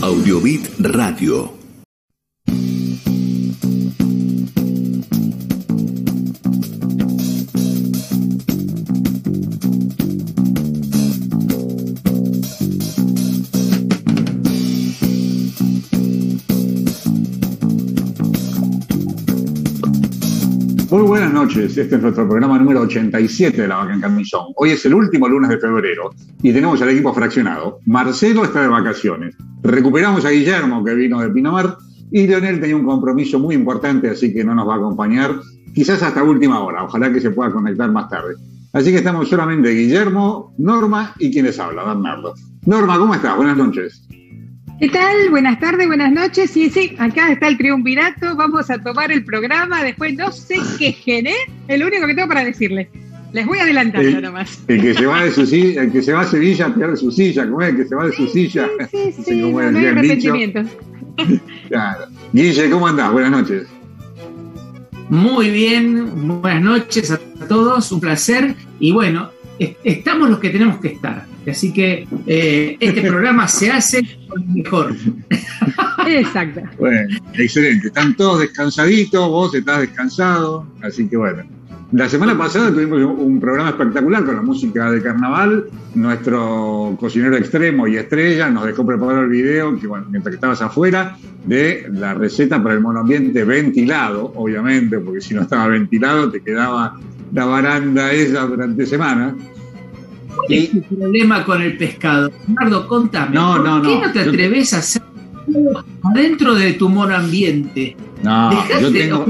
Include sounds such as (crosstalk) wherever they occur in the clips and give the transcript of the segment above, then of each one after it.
Audiobit Radio. Noches, este es nuestro programa número 87 de La Vaca en Camillón. Hoy es el último lunes de febrero y tenemos al equipo fraccionado. Marcelo está de vacaciones. Recuperamos a Guillermo que vino de Pinamar y Leonel tenía un compromiso muy importante, así que no nos va a acompañar, quizás hasta última hora. Ojalá que se pueda conectar más tarde. Así que estamos solamente Guillermo, Norma y quienes hablan, Bernardo. Norma, ¿cómo estás? Buenas noches. ¿Qué tal? Buenas tardes, buenas noches. Sí, sí, acá está el triunvirato. Vamos a tomar el programa. Después no sé qué gené. El único que tengo para decirles. Les voy adelantando El, nomás. el que se va de su silla, el que se va a Sevilla pierde su silla, ¿cómo es? El que se va de su silla. Sí, sí, (laughs) Sí, no, hay arrepentimientos. (laughs) Claro. Guille, ¿cómo andás? Buenas noches. Muy bien, buenas noches a todos, un placer. Y bueno, es- estamos los que tenemos que estar. Así que eh, este programa se hace con lo mejor. Exacto. Bueno, excelente. Están todos descansaditos, vos estás descansado, así que bueno. La semana pasada tuvimos un programa espectacular con la música de carnaval. Nuestro cocinero extremo y estrella nos dejó preparar el video, que, bueno, mientras que estabas afuera, de la receta para el monoambiente ventilado, obviamente, porque si no estaba ventilado te quedaba la baranda esa durante semanas. ¿Cuál es tu problema con el pescado? Bernardo, contame. No, ¿por no, qué no. no te atreves a hacer adentro de tu monoambiente? No, Dejaste, yo tengo,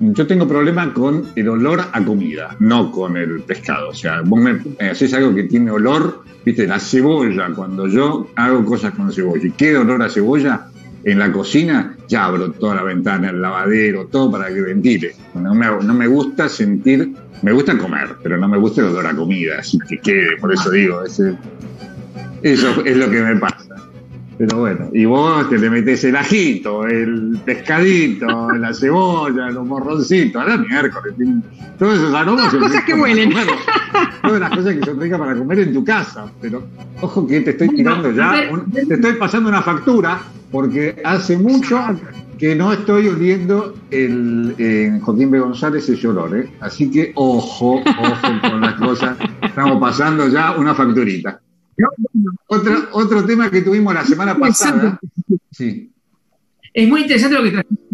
yo tengo problema con el olor a comida, no con el pescado. O sea, vos me me haces algo que tiene olor, viste, la cebolla, cuando yo hago cosas con cebolla y queda olor a cebolla en la cocina, ya abro toda la ventana, el lavadero, todo para que ventile. No me, no me gusta sentir, me gusta comer, pero no me gusta el olor a comida, así que quede, por eso digo, ese- eso es lo que me pasa. Pero bueno, y vos te le metes el ajito, el pescadito, la cebolla, los morroncitos, a la miércoles. Todos esos aromas. Todas son cosas que huelen. Todas las cosas que son ricas para comer en tu casa. Pero ojo que te estoy tirando ya, un- te estoy pasando una factura porque hace mucho que no estoy oliendo el en Joaquín B. González ese olor, ¿eh? Así que ojo, ojo con las cosas. Estamos pasando ya una facturita. Otro, otro tema que tuvimos la semana pasada. Sí, Es muy interesante lo que trajiste.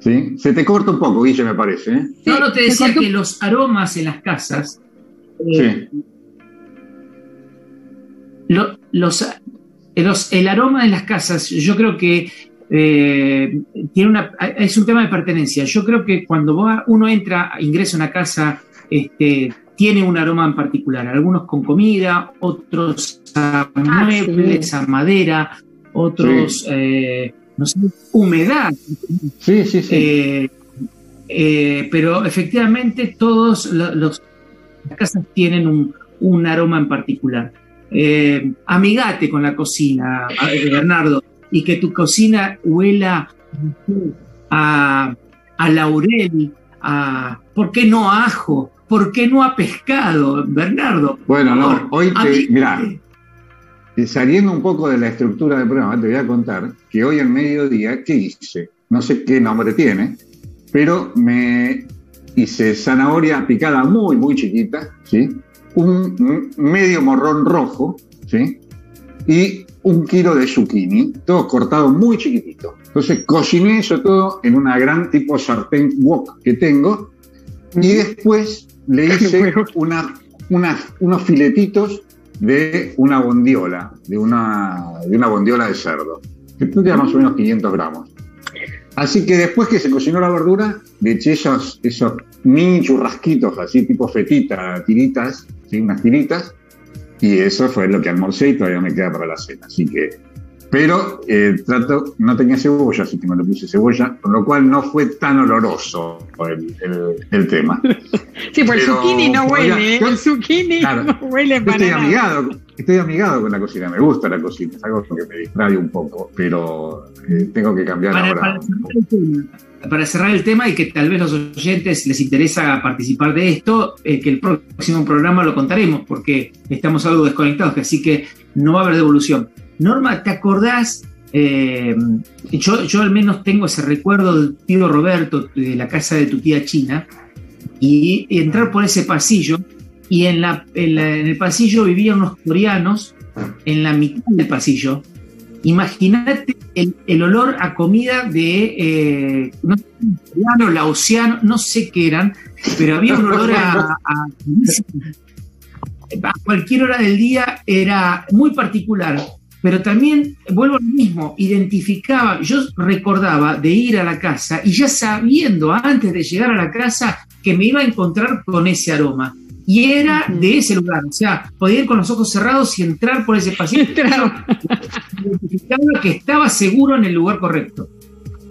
sí. Se te corta un poco, Guille, me parece. ¿eh? Sí, No, no, te decía que los aromas en las casas, eh, Sí. lo- los, eh, los- el aroma en las casas, yo creo que eh, tiene una, es un tema de pertenencia. Yo creo que cuando va- uno entra, ingresa a una casa, este, tiene un aroma en particular. Algunos con comida, otros a Ah, muebles, a madera, otros, eh, no sé, humedad. Sí, sí, sí. Eh, eh, pero efectivamente todos lo- los, las casas tienen un, un aroma en particular. Amigate con la cocina, Bernardo, y que tu cocina huela a, a laurel, a, ¿por qué no a ajo? ¿Por qué no a pescado, Bernardo? bueno, no, hoy te, mirá, eh, saliendo un poco de la estructura del programa, te voy a contar que hoy al mediodía, ¿qué hice? No sé qué nombre tiene, pero me hice zanahoria picada muy, muy chiquita, ¿sí? Un un medio morrón rojo, ¿sí? Y un kilo de zucchini, todo cortado muy chiquitito. Entonces cociné eso todo en una gran tipo sartén wok que tengo y después le (laughs) hice una- unos filetitos de una bondiola, de una, de una bondiola de cerdo, que tendría más o menos 500 gramos. Así que después que se cocinó la verdura, le eché esos, esos mini churrasquitos, así tipo fetita, tiritas, ¿sí? unas tiritas, y eso fue lo que almorcé y todavía me queda para la cena. Así que, pero eh, trato, no tenía cebolla, así que me lo puse cebolla, con lo cual no fue tan oloroso el, el- el tema. (laughs) Sí, pues el zucchini no oiga, huele, ¿eh? yo- el zucchini Claro. no huele para estoy nada. amigado, estoy amigado con la cocina, me gusta la cocina, es algo que me distrae un poco, pero eh, tengo que cambiar para, ahora. para cerrar el tema, para cerrar el tema y que tal vez los oyentes les interesa participar de esto, eh, que el próximo programa lo contaremos porque estamos algo desconectados, así que no va a haber devolución. Norma, ¿te acordás? Eh, yo, yo al menos tengo ese recuerdo del tío Roberto, de la casa de tu tía China, y entrar por ese pasillo, y en, la, en, el pasillo vivían unos coreanos, en la mitad del pasillo. Imagínate el, olor a comida de, eh, no sé, lausiano, no sé qué eran, pero había un olor a, a (laughs) a cualquier hora del día era muy particular, pero también, vuelvo al mismo, identificaba, yo recordaba de ir a la casa y ya sabiendo antes de llegar a la casa que me iba a encontrar con ese aroma. Y era de ese lugar, o sea, podía ir con los ojos cerrados y entrar por ese pasillo. (laughs) identificaba que estaba seguro en el lugar correcto.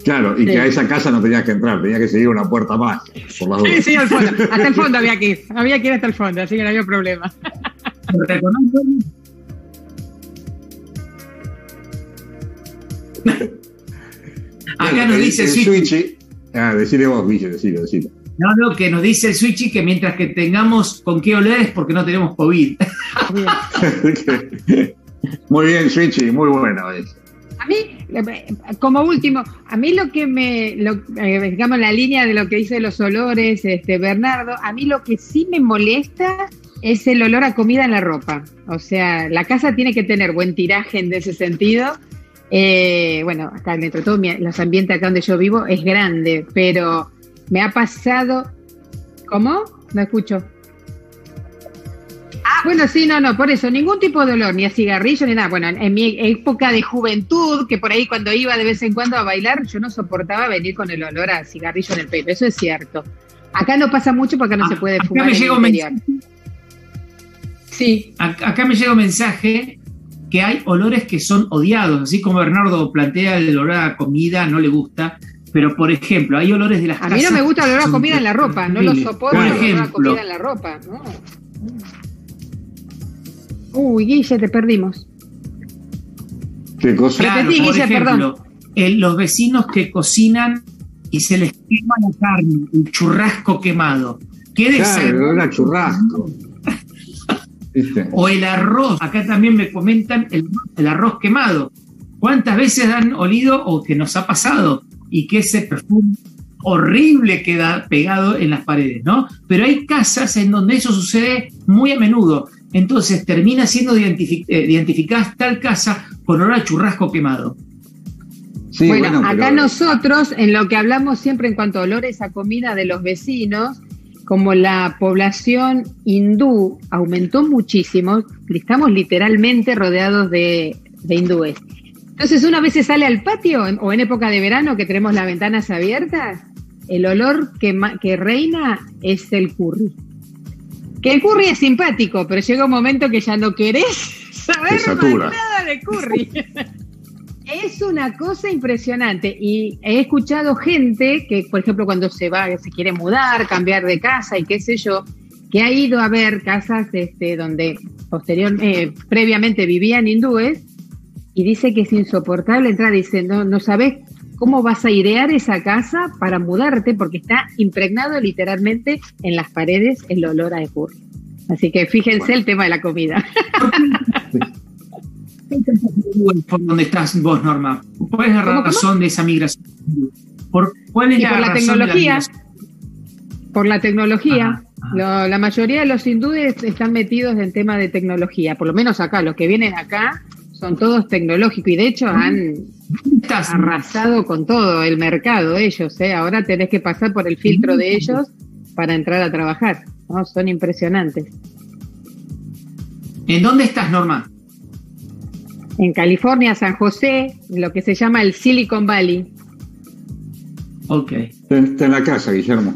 Claro, y que a esa casa no tenías que entrar, tenía que seguir una puerta más. Por sí, sí, al fondo. Hasta el fondo había que ir. Había que ir hasta el fondo, así que no había problema. Acá nos dice el Switchy. Ah, decile vos, Guille, decile, decile. No, no, que nos dice el Switchy que mientras que tengamos con qué oler es porque no tenemos COVID. (laughs) muy bien, Switchy, muy bueno. A mí, como último, a mí lo que me, lo, eh, digamos, la línea de lo que dice los olores, este Bernardo, a mí lo que sí me molesta es el olor a comida en la ropa. O sea, la casa tiene que tener buen tiraje en ese sentido. Eh, bueno, acá dentro de todo, los ambientes acá donde yo vivo es grande, pero me ha pasado. ¿Cómo? No escucho. Ah, bueno, sí, no, no, por eso, ningún tipo de olor, ni a cigarrillo, ni nada. Bueno, en, mi época de juventud, que por ahí cuando iba de vez en cuando a bailar, yo no soportaba venir con el olor a cigarrillo en el pelo, eso es cierto. Acá no pasa mucho porque no se puede fumar. Me en el Sí. Acá me llega un mensaje que hay olores que son odiados, así como Bernardo plantea el olor a comida, no le gusta, pero por ejemplo, hay olores de las A mí no me gusta el olor a comida en la ropa, no lo soporto el olor a comida en la ropa. No. Uy, Guille, te perdimos. ¿Qué cosa? Claro, por ejemplo, los vecinos que cocinan y se les quema la carne, el churrasco quemado. ¿Qué claro, churrasco. O el arroz. Acá también me comentan el, el, arroz quemado. ¿Cuántas veces han olido o que nos ha pasado? Y que ese perfume horrible queda pegado en las paredes, ¿no? Pero hay casas en donde eso sucede muy a menudo. Entonces termina siendo identific eh, identificada tal casa con olor a churrasco quemado. bueno, acá nosotros, en lo que hablamos siempre en cuanto a olores a comida de los vecinos, como la población hindú aumentó muchísimo, estamos literalmente rodeados de, hindúes. Entonces, una vez se sale al patio o en época de verano que tenemos las ventanas abiertas, el olor que, que reina es el curry. Que el curry es simpático, pero llega un momento que ya no querés (laughs) saber nada de curry. (laughs) es una cosa impresionante y he escuchado gente que, por ejemplo, cuando se va, se quiere mudar, cambiar de casa y qué sé yo, que ha ido a ver casas este, donde posterior, eh, previamente vivían hindúes y dice que es insoportable entrar. Dice, no, no sabes cómo vas a airear esa casa para mudarte, porque está impregnado literalmente en las paredes el olor a curry. Así que fíjense el tema de la comida. (laughs) ¿Por dónde estás vos, Norma? ¿Cuál es la razón de esa migración? ¿Por, ¿Cuál es la, tecnología? por la tecnología. la mayoría de los hindúes están metidos en tema de tecnología, por lo menos acá, los que vienen acá son todos tecnológicos y de hecho han arrasado con todo el mercado ellos. ¿eh? Ahora tenés que pasar por el filtro de ellos para entrar a trabajar. Son impresionantes. ¿En dónde estás, Norma? En California, San José, lo que se llama el Silicon Valley. Ok. Está en la casa, Guillermo.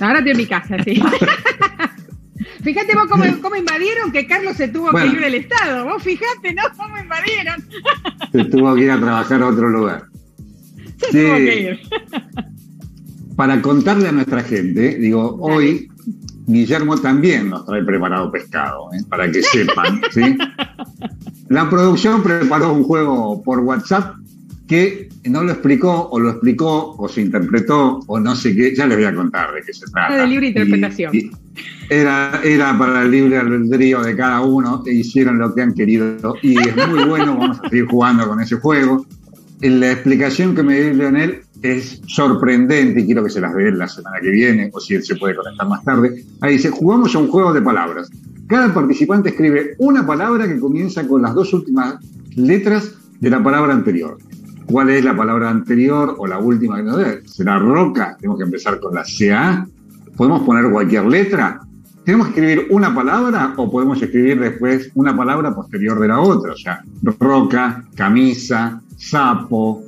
Ahora estoy en mi casa, sí. (laughs) Fíjate vos cómo, invadieron que Carlos se tuvo que ir del Estado. Vos fíjate, ¿no? Cómo invadieron. Se tuvo que ir a trabajar a otro lugar. Se tuvo que ir. Para contarle a nuestra gente, digo, hoy Guillermo también nos trae preparado pescado, ¿eh? para que sepan. ¿sí? La producción preparó un juego por WhatsApp que no lo explicó o lo explicó o se interpretó o no sé qué, ya les voy a contar de qué se trata. de libre interpretación. era, era para el libre albedrío de cada uno, e hicieron lo que han querido y es muy bueno, vamos a seguir jugando con ese juego. La explicación que me dio Leonel es sorprendente y quiero que se las vean la semana que viene o si él se puede conectar más tarde. Ahí dice, jugamos a un juego de palabras. Cada participante escribe una palabra que comienza con las dos últimas letras de la palabra anterior. ¿Cuál es la palabra anterior o la última que nos? ¿Será roca? Tenemos que empezar con la CA. ¿Podemos poner cualquier letra? ¿Tenemos que escribir una palabra o podemos escribir después una palabra posterior de la otra? O sea, roca, camisa, sapo,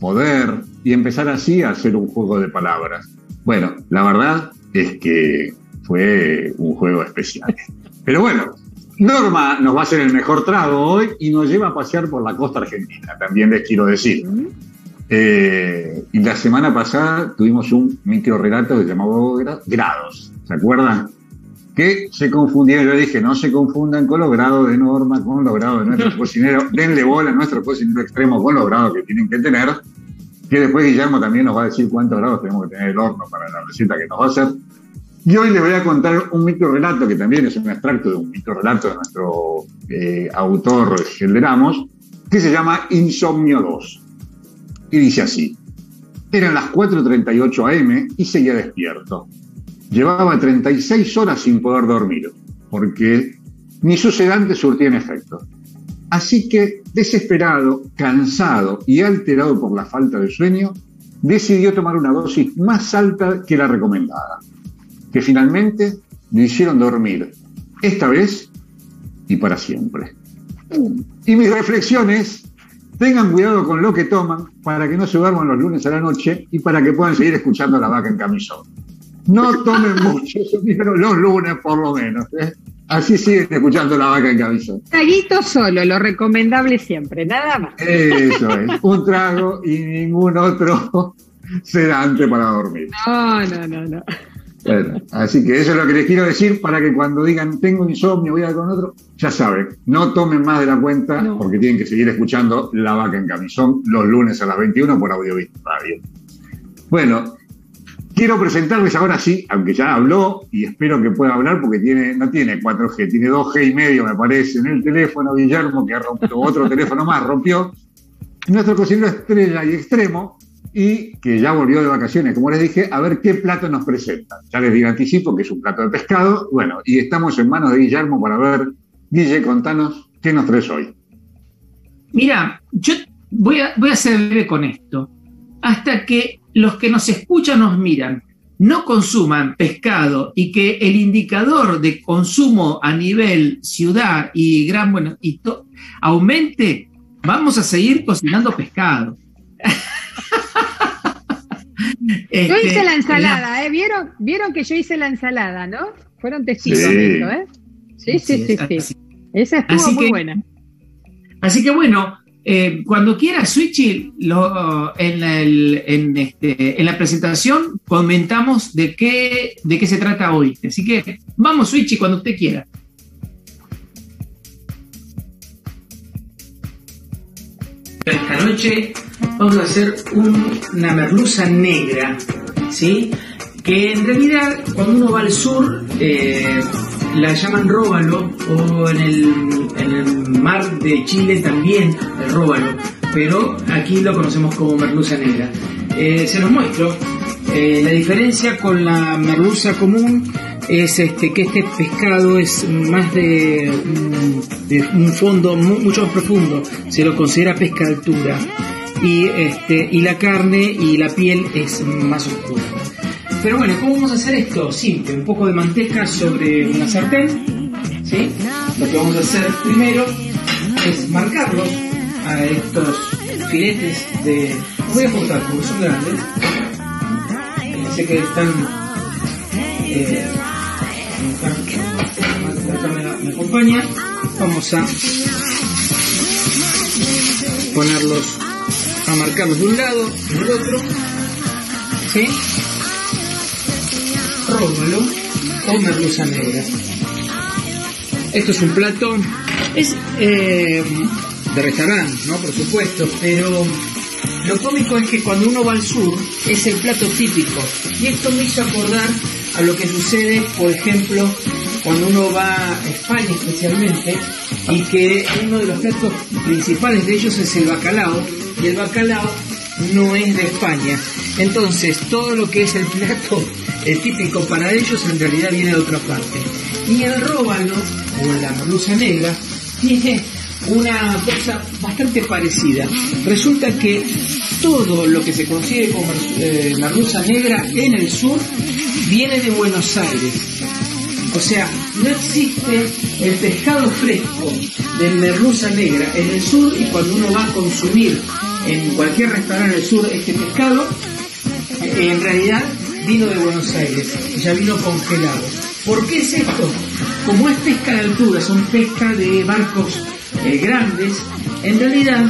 poder, y empezar así a hacer un juego de palabras. Bueno, la verdad es que fue un juego especial. (laughs) Pero bueno, Norma nos va a hacer el mejor trago hoy y nos lleva a pasear por la costa argentina, también les quiero decir. Eh, y la semana pasada tuvimos un micro relato que se llamaba Grados, ¿se acuerdan? Que se confundieron, yo dije, no se confundan con los grados de Norma, con los grados de nuestro (laughs) cocinero, denle bola a nuestro cocinero extremo con los grados que tienen que tener, que después Guillermo también nos va a decir cuántos grados tenemos que tener el horno para la receta que nos va a hacer. Y hoy les voy a contar un micro relato que también es un extracto de un micro relato de nuestro eh, autor Gelderamos, que se llama Insomnio 2. Y dice así, eran las 4.38 am y seguía despierto. Llevaba 36 horas sin poder dormir, porque ni su sedante surtía en efecto. Así que, desesperado, cansado y alterado por la falta de sueño, decidió tomar una dosis más alta que la recomendada que finalmente me hicieron dormir, esta vez y para siempre. Y mis reflexiones, tengan cuidado con lo que toman para que no se duerman los lunes a la noche y para que puedan seguir escuchando la vaca en camisón. No tomen mucho, pero los lunes por lo menos. ¿eh? Así siguen escuchando la vaca en camisón. Traguito solo, lo recomendable siempre, nada más. Eso es, un trago y ningún otro sedante para dormir. No, no, no, no. Bueno, así que eso es lo que les quiero decir para que cuando digan tengo insomnio, voy a con otro, ya saben, no tomen más de la cuenta porque tienen que seguir escuchando La Vaca en Camisón los lunes a las 21 por Audio Radio. Bueno, quiero presentarles ahora sí, aunque ya habló y espero que pueda hablar porque tiene, no tiene 4G, tiene 2G y medio me parece en el teléfono, Guillermo, que rompió otro (laughs) teléfono más, rompió. Nuestro cocinero estrella y extremo, y que ya volvió de vacaciones, como les dije, a ver qué plato nos presenta. Ya les digo anticipo que es un plato de pescado. Bueno, y estamos en manos de Guillermo para ver. Guille, contanos qué nos traes hoy. Mira, yo voy a, voy a ser breve con esto. Hasta que los que nos escuchan, nos miran, no consuman pescado y que el indicador de consumo a nivel ciudad y gran bueno y aumente, vamos a seguir cocinando pescado. (laughs) yo hice la este, ensalada, ¿eh? ¿Vieron, ¿Vieron que yo hice la ensalada, no? Fueron testigos de eso, ¿eh? Sí, sí, sí, sí. Esa estuvo muy buena. Así que bueno, eh, cuando quieras, Switchy, este, en, la presentación comentamos de qué, de qué se trata hoy. Así que vamos, Switchy, cuando usted quiera. Esta noche vamos a hacer una merluza negra, ¿sí? Que en realidad cuando uno va al sur eh, la llaman róbalo o en el, mar de Chile también el róbalo, pero aquí lo conocemos como merluza negra. Eh, se los muestro. Eh, la diferencia con la merluza común es este, que este pescado es más de, un fondo mucho más profundo, se lo considera pesca altura y, este, y la carne y la piel es más oscura. Pero bueno, ¿cómo vamos a hacer esto? Simple, un poco de manteca sobre una sartén. ¿sí? Lo que vamos a hacer primero es marcarlos a estos filetes de... voy a cortar porque son grandes. Sé que están... Eh, me acompaña. Vamos a ponerlos a marcarlos de un lado, del otro, ¿sí? Róbalo o merluza negra. Esto es un plato, es eh, de restaurante, ¿no? Por supuesto, pero lo cómico es que cuando uno va al sur es el plato típico. Y esto me hizo acordar a lo que sucede, por ejemplo, cuando uno va a España especialmente, y que uno de los platos principales de ellos es el bacalao, y el bacalao no es de España. Entonces, todo lo que es el plato típico para ellos en realidad viene de otra parte. Y el róbalo, o la merluza negra, (laughs) tiene una cosa bastante parecida. Resulta que todo lo que se consigue como eh, merluza negra en el sur viene de Buenos Aires. O sea, no existe el pescado fresco de merluza negra en el sur y cuando uno va a consumir en cualquier restaurante del sur este pescado, eh, en realidad vino de Buenos Aires, ya vino congelado. ¿Por qué es esto? Como es pesca de altura, son pesca de barcos eh, grandes, en realidad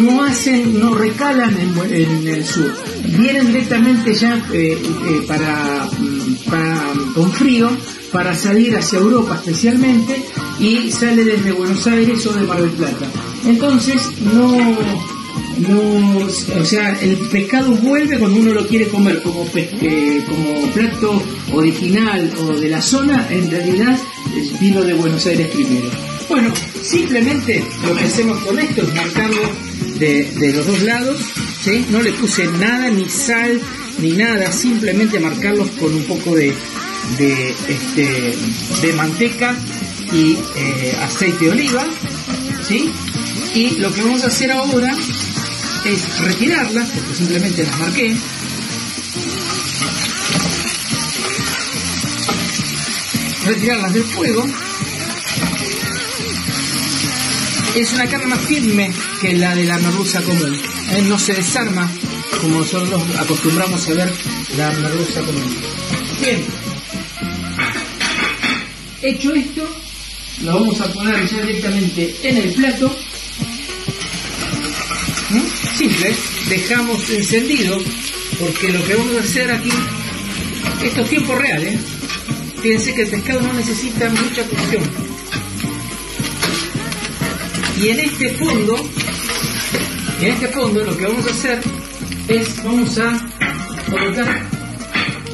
no hacen, no recalan en, el sur, vienen directamente ya eh, para, mm, para, con frío para salir hacia Europa especialmente y sale desde Buenos Aires o de Mar del Plata. Entonces no, no, o sea, el pescado vuelve cuando uno lo quiere comer como, eh, como plato original o de la zona, en realidad vino de Buenos Aires primero. Bueno, simplemente lo que hacemos con esto es marcarlo de, los dos lados, ¿sí? no le puse nada, ni sal, ni nada, simplemente marcarlos con un poco de, de, este, de manteca y eh, aceite de oliva, ¿sí? Y lo que vamos a hacer ahora es retirarlas, porque simplemente las marqué. Retirarlas del fuego. Es una carne más firme que la de la merluza común. Eh, no se desarma como nosotros acostumbramos a ver la merluza común. Bien. Hecho esto, lo vamos a poner ya directamente en el plato simple, dejamos encendido, porque lo que vamos a hacer aquí, esto es tiempo real, ¿eh? Fíjense que el pescado no necesita mucha cocción. Y en este fondo, en este fondo lo que vamos a hacer es, vamos a colocar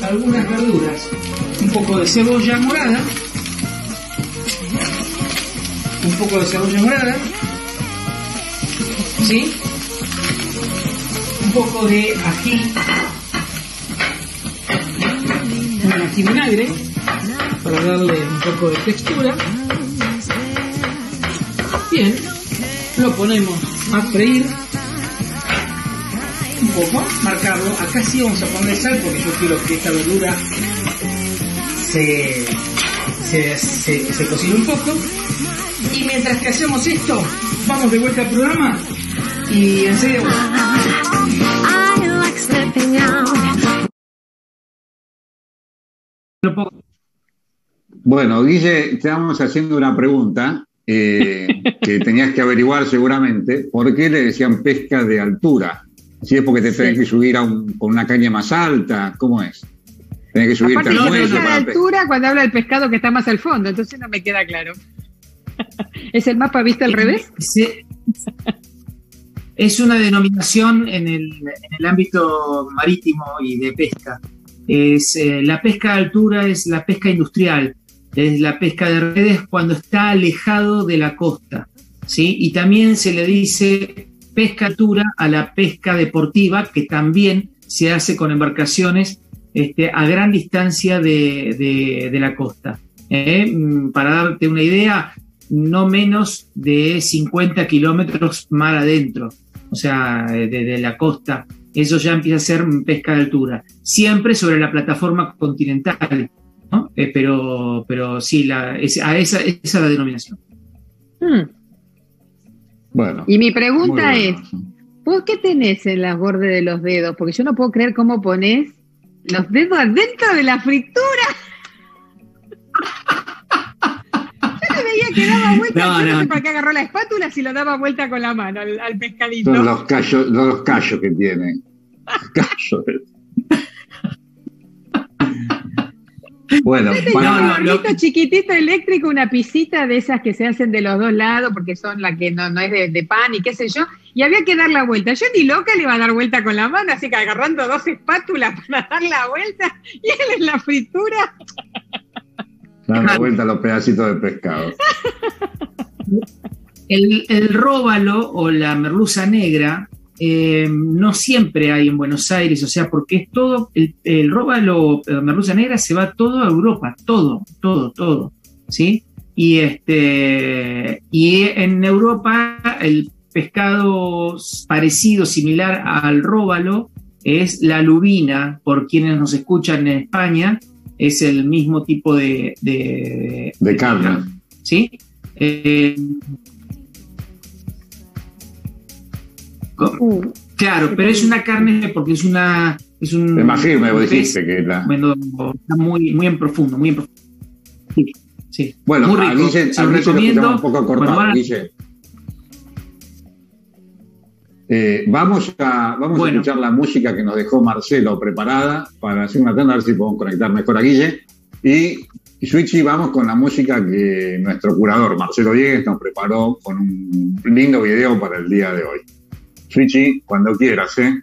algunas verduras, un poco de cebolla morada, un poco de cebolla morada, ¿sí? Un poco de ají, un ají vinagre, para darle un poco de textura. Bien, lo ponemos a freír un poco, marcarlo. Acá sí vamos a poner sal porque yo quiero que esta verdura se, se, se, se cocine un poco. Y mientras que hacemos esto, vamos de vuelta al programa y enseguida. Bueno, Guille, estamos haciendo una pregunta eh, (laughs) que tenías que averiguar seguramente. ¿Por qué le decían pesca de altura? Si es porque te tenés que subir a con una caña más alta, ¿cómo es? Tenés que subirte al muelle. de altura cuando habla del pescado que está más al fondo, entonces no me queda claro. (laughs) ¿Es el mapa visto al revés? Sí. Es una denominación en el, en el ámbito marítimo y de pesca. Es, eh, la pesca de altura es la pesca industrial, es la pesca de redes cuando está alejado de la costa. ¿sí? Y también se le dice pesca de altura a la pesca deportiva, que también se hace con embarcaciones este, a gran distancia de, la costa. ¿eh? Mm, para darte una idea, no menos de 50 kilómetros mar adentro o sea, de, la costa, eso ya empieza a ser pesca de altura. Siempre sobre la plataforma continental, ¿no? Eh, pero, pero sí, la, a esa, esa es la denominación. Hmm. Bueno. Y mi pregunta es, ¿vos qué tenés en las bordes de los dedos? Porque yo no puedo creer cómo pones los dedos adentro de la fritura. (laughs) veía que daba vuelta. No, no, no. para qué agarró la espátula si lo daba vuelta con la mano al, pescadito. Son los callos, los callos que tiene. Bueno, bueno un lo... chiquitito eléctrico, una pisita de esas que se hacen de los dos lados, porque son la que no, no es de, pan y qué sé yo, y había que dar la vuelta. Yo ni loca le iba a dar vuelta con la mano, así que agarrando dos espátulas (laughs) para dar la vuelta y él en la fritura. Dando vuelta a los pedacitos de pescado. El, róbalo o la merluza negra eh, no siempre hay en Buenos Aires, o sea, porque es todo, el, el róbalo, la merluza negra se va todo a Europa, todo, todo, todo, ¿sí? Y, este, y en Europa el pescado parecido, similar al róbalo, es la lubina, por quienes nos escuchan en España, es el mismo tipo de... De, carne. ¿Sí? Eh, claro, pero es una carne porque es una... Es un, dijiste que la... está muy, muy en profundo, muy en profundo. Sí. Sí. Bueno, Muy rico. Guille, Se recomiendo. Un poco cortado, Guille. Eh, vamos a, vamos a escuchar la música que nos dejó Marcelo preparada para hacer una tanda, a ver si podemos conectar mejor a Guille. Y, y Switchy, vamos con la música que nuestro curador Marcelo Diegues nos preparó con un lindo video para el día de hoy. Switchy, cuando quieras, ¿eh?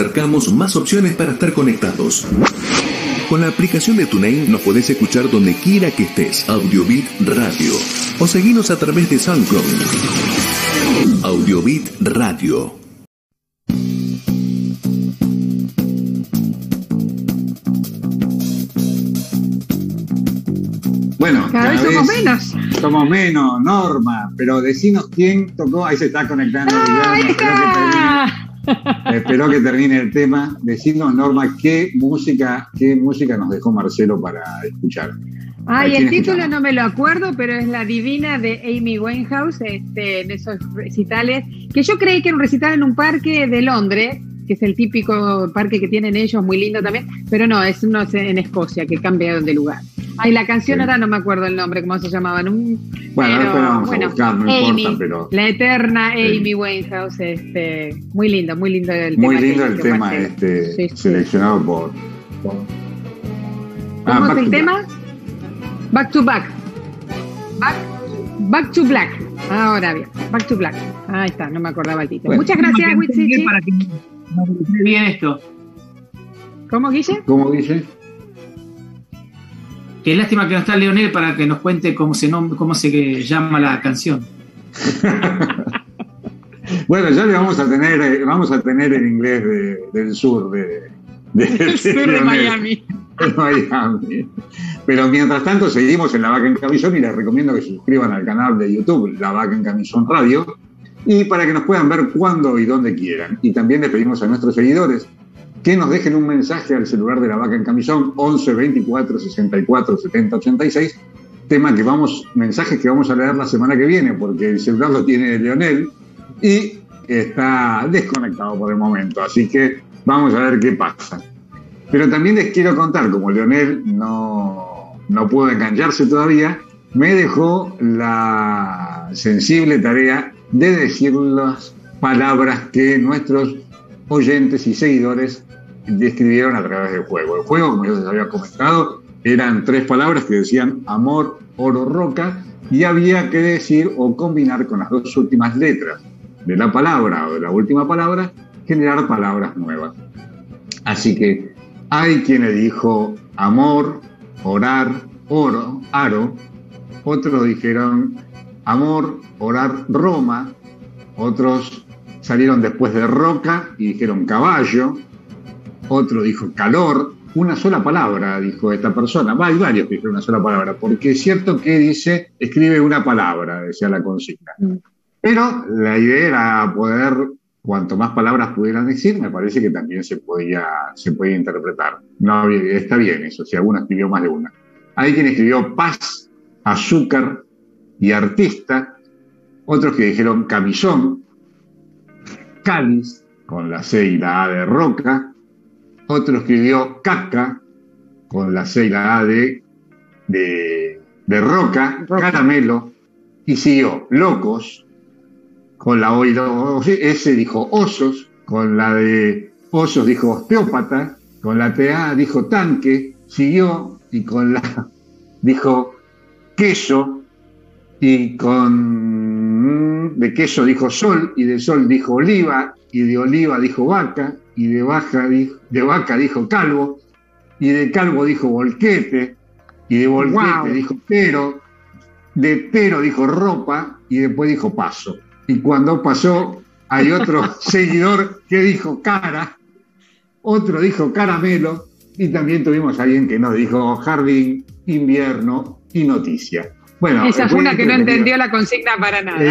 Acercamos más opciones para estar conectados. Con la aplicación de TuneIn nos podés escuchar donde quiera que estés. Audiobit Radio. O seguinos a través de SoundCloud. Audiobit Radio. Bueno, cada, vez somos menos. Somos menos, Norma, pero decinos quién tocó. Ahí se está conectando. Ah, Espero que termine el tema. Decirnos, Norma, qué música, qué música nos dejó Marcelo para escuchar. Ay, el título no me lo acuerdo, pero es La Divina de Amy Winehouse, este, en esos recitales, que yo creí que era un recital en un parque de Londres, que es el típico parque que tienen ellos, muy lindo también, pero no, es uno en Escocia, que cambiaron de lugar. Ay, la canción ahora no me acuerdo el nombre, cómo se llamaban. bueno, pero, bueno, importa, pero... La eterna Amy Winehouse, este, muy lindo, muy lindo el muy tema. Muy lindo el tema este, seleccionado por... ¿Cómo ah, es el tema? Back to back. Back, back to black. Ahora bien, back to black. Ahí está, no me acordaba el título. Muchas gracias, Witsichi. Para que bien esto. ¿Cómo, Guille? ¿Cómo, Guille? Qué lástima que no está Leonel para que nos cuente cómo se, cómo se llama la canción. (laughs) bueno, ya le vamos a tener, eh, vamos a tener en inglés del sur de, de, (laughs) Miami. Miami. Pero mientras tanto seguimos en La Vaca en Camisón y les recomiendo que se suscriban al canal de YouTube La Vaca en Camisón Radio y para que nos puedan ver cuando y donde quieran. Y también les pedimos a nuestros seguidores que nos dejen un mensaje al celular de la vaca en camisón 11 24 64 70 86 tema que vamos mensajes que vamos a leer la semana que viene porque el celular lo tiene Leonel y está desconectado por el momento así que vamos a ver qué pasa. Pero también les quiero contar como Leonel no, no pudo engancharse todavía me dejó la sensible tarea de decir las palabras que nuestros oyentes y seguidores describieron a través del juego. El juego, como yo les había comentado, eran tres palabras que decían amor, oro, roca, y había que decir o combinar con las dos últimas letras de la palabra o de la última palabra, generar palabras nuevas. Así que hay quien le dijo amor, orar, oro, aro, otros dijeron amor, orar, Roma, otros salieron después de roca y dijeron caballo, otro dijo calor, una sola palabra, dijo esta persona. hay varios que dijeron una sola palabra, porque es cierto que dice, escribe una palabra, decía la consigna. Mm. Pero la idea era poder, cuanto más palabras pudieran decir, me parece que también se podía, se podía interpretar. No, está bien eso, si alguno escribió más de una. Hay quien escribió paz, azúcar y artista, otros que dijeron camisón, cáliz, con la C y la A de roca, otro escribió caca con la C y la A de, de, roca, caramelo, y siguió locos con la O y ese dijo osos, con la de osos dijo osteópata, con la TA dijo tanque, siguió y con la (laughs) dijo queso y con de queso dijo sol y de sol dijo oliva y de oliva dijo vaca y de, baja, de vaca dijo calvo, y de calvo dijo volquete, y de volquete dijo pero, de pero dijo ropa, y después dijo paso. Y cuando pasó, hay otro (laughs) seguidor que dijo cara, otro dijo caramelo, y también tuvimos a alguien que nos dijo jardín, invierno y noticia. Bueno, esa fue una que no entendió la consigna para nada.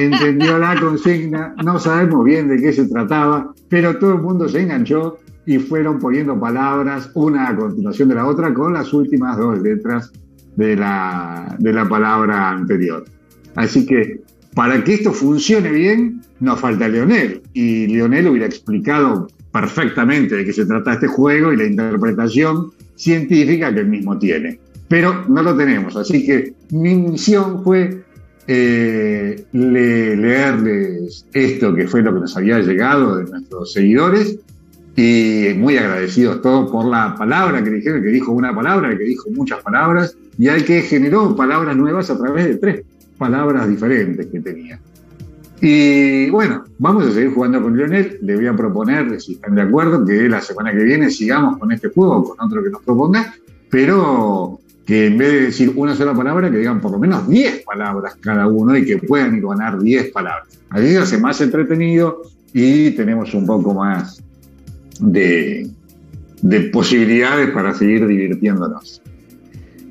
entendió la consigna, no sabemos bien de qué se trataba, pero todo el mundo se enganchó y fueron poniendo palabras una a continuación de la otra con las últimas dos letras de la, de la palabra anterior. Así que para que esto funcione bien, nos falta Leonel. Y Leonel hubiera explicado perfectamente de qué se trata este juego y la interpretación científica que él mismo tiene pero no lo tenemos. Así que mi misión fue eh, leerles esto que fue lo que nos había llegado de nuestros seguidores y muy agradecidos todos por la palabra que dijeron, que dijo una palabra, que dijo muchas palabras y al que generó palabras nuevas a través de tres palabras diferentes que tenía. Y bueno, vamos a seguir jugando con Lionel. Le voy a proponer, si están de acuerdo, que la semana que viene sigamos con este juego, con otro que nos proponga, pero que en vez de decir una sola palabra, que digan por lo menos 10 palabras cada uno y que puedan ganar 10 palabras. Así se hace más entretenido y tenemos un poco más de, de posibilidades para seguir divirtiéndonos.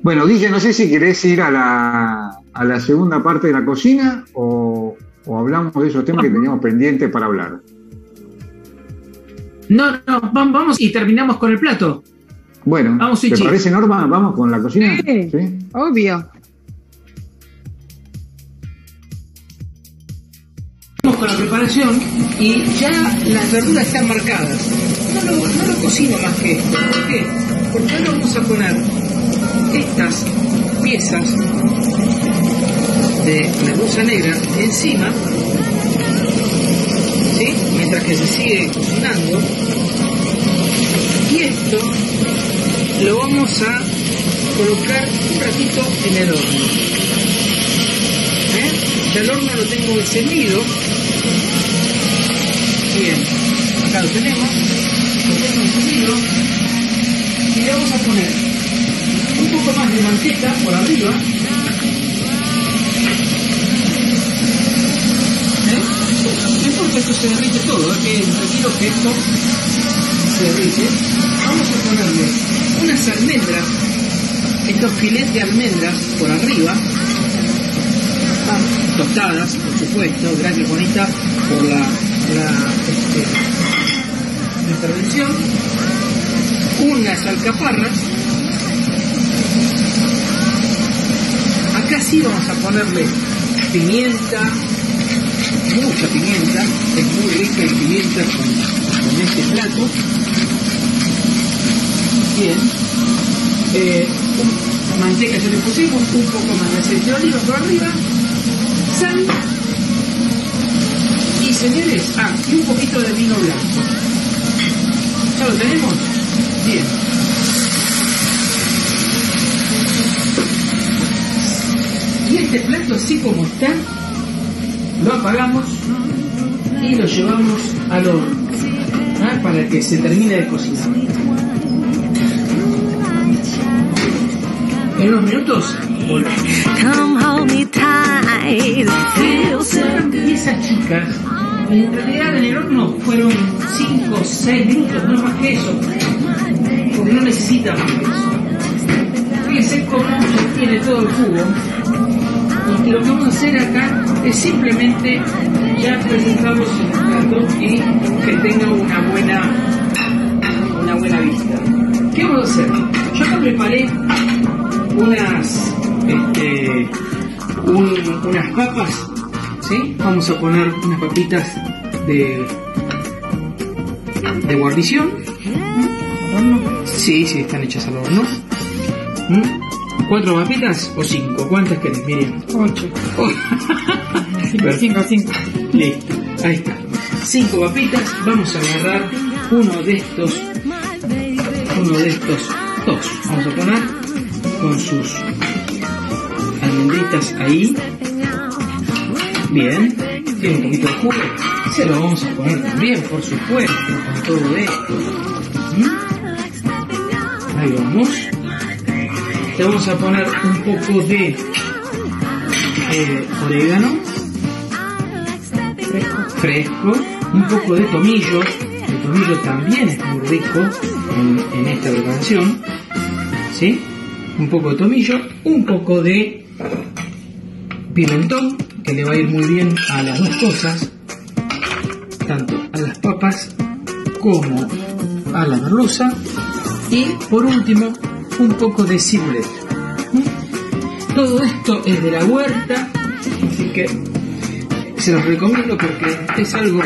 Bueno, Guille, no sé si querés ir a la, a la segunda parte de la cocina o, o hablamos de esos temas que teníamos pendientes para hablar. No, no, vamos y terminamos con el plato. Bueno, vamos, ¿te parece, Norma? ¿Vamos con la cocina? Sí, obvio. Vamos con la preparación y ya las verduras están marcadas. No lo, no lo cocino más que esto. ¿Por qué? Porque ahora vamos a poner estas piezas de merluza negra encima, ¿sí? mientras que se sigue cocinando. Y esto lo vamos a colocar un ratito en el horno. ¿Eh? Ya el horno lo tengo encendido. Bien, acá lo tenemos, lo tengo encendido. Y le vamos a poner un poco más de manteca por arriba esto se derrite todo, ¿eh? que tranquilo que esto se derrite. Vamos a ponerle unas almendras, estos filetes de almendras por arriba, ah, tostadas, por supuesto, gracias Juanita por la, la este, intervención, unas alcaparras, acá sí vamos a ponerle pimienta, mucha pimienta, es muy rica la pimienta con, este plato. Bien. Eh, manteca ya le pusimos, un poco más de aceite de oliva por arriba, sal y señores, ah, y un poquito de vino blanco. ¿Ya lo tenemos? Bien. Y este plato así como está, lo apagamos y lo llevamos al horno ¿ah? para que se termine de cocinar. En unos minutos volvemos. Y esas chicas, en realidad en el horno fueron 5 o 6 minutos, no más que eso, porque no necesita más que eso. Fíjense cómo se tiene todo el jugo lo que vamos a hacer acá es simplemente ya presentarlos en el plato y que tenga una buena, una buena vista. ¿Qué vamos a hacer? Yo acá preparé unas, este, unas papas, ¿sí? Vamos a poner unas papitas de, de guarnición. Sí, sí, están hechas al horno. ¿Mm? ¿Cuatro papitas o cinco? ¿Cuántas querés, Miriam? Ocho. (laughs) cinco, cinco. Listo, ahí está. Cinco papitas. Vamos a agarrar uno de estos. Uno de estos dos. Vamos a poner con sus almendritas ahí. Bien. Tiene un poquito de jugo. Se lo vamos a poner también, por supuesto, con todo esto. ¿Mm? Ahí vamos le vamos a poner un poco de eh, orégano fresco, un poco de tomillo, el tomillo también es muy rico en, esta preparación, ¿sí? Un poco de tomillo, un poco de pimentón, que le va a ir muy bien a las dos cosas, tanto a las papas como a la merluza, y por último un poco de cibulet. Todo esto es de la huerta, así que se los recomiendo porque es algo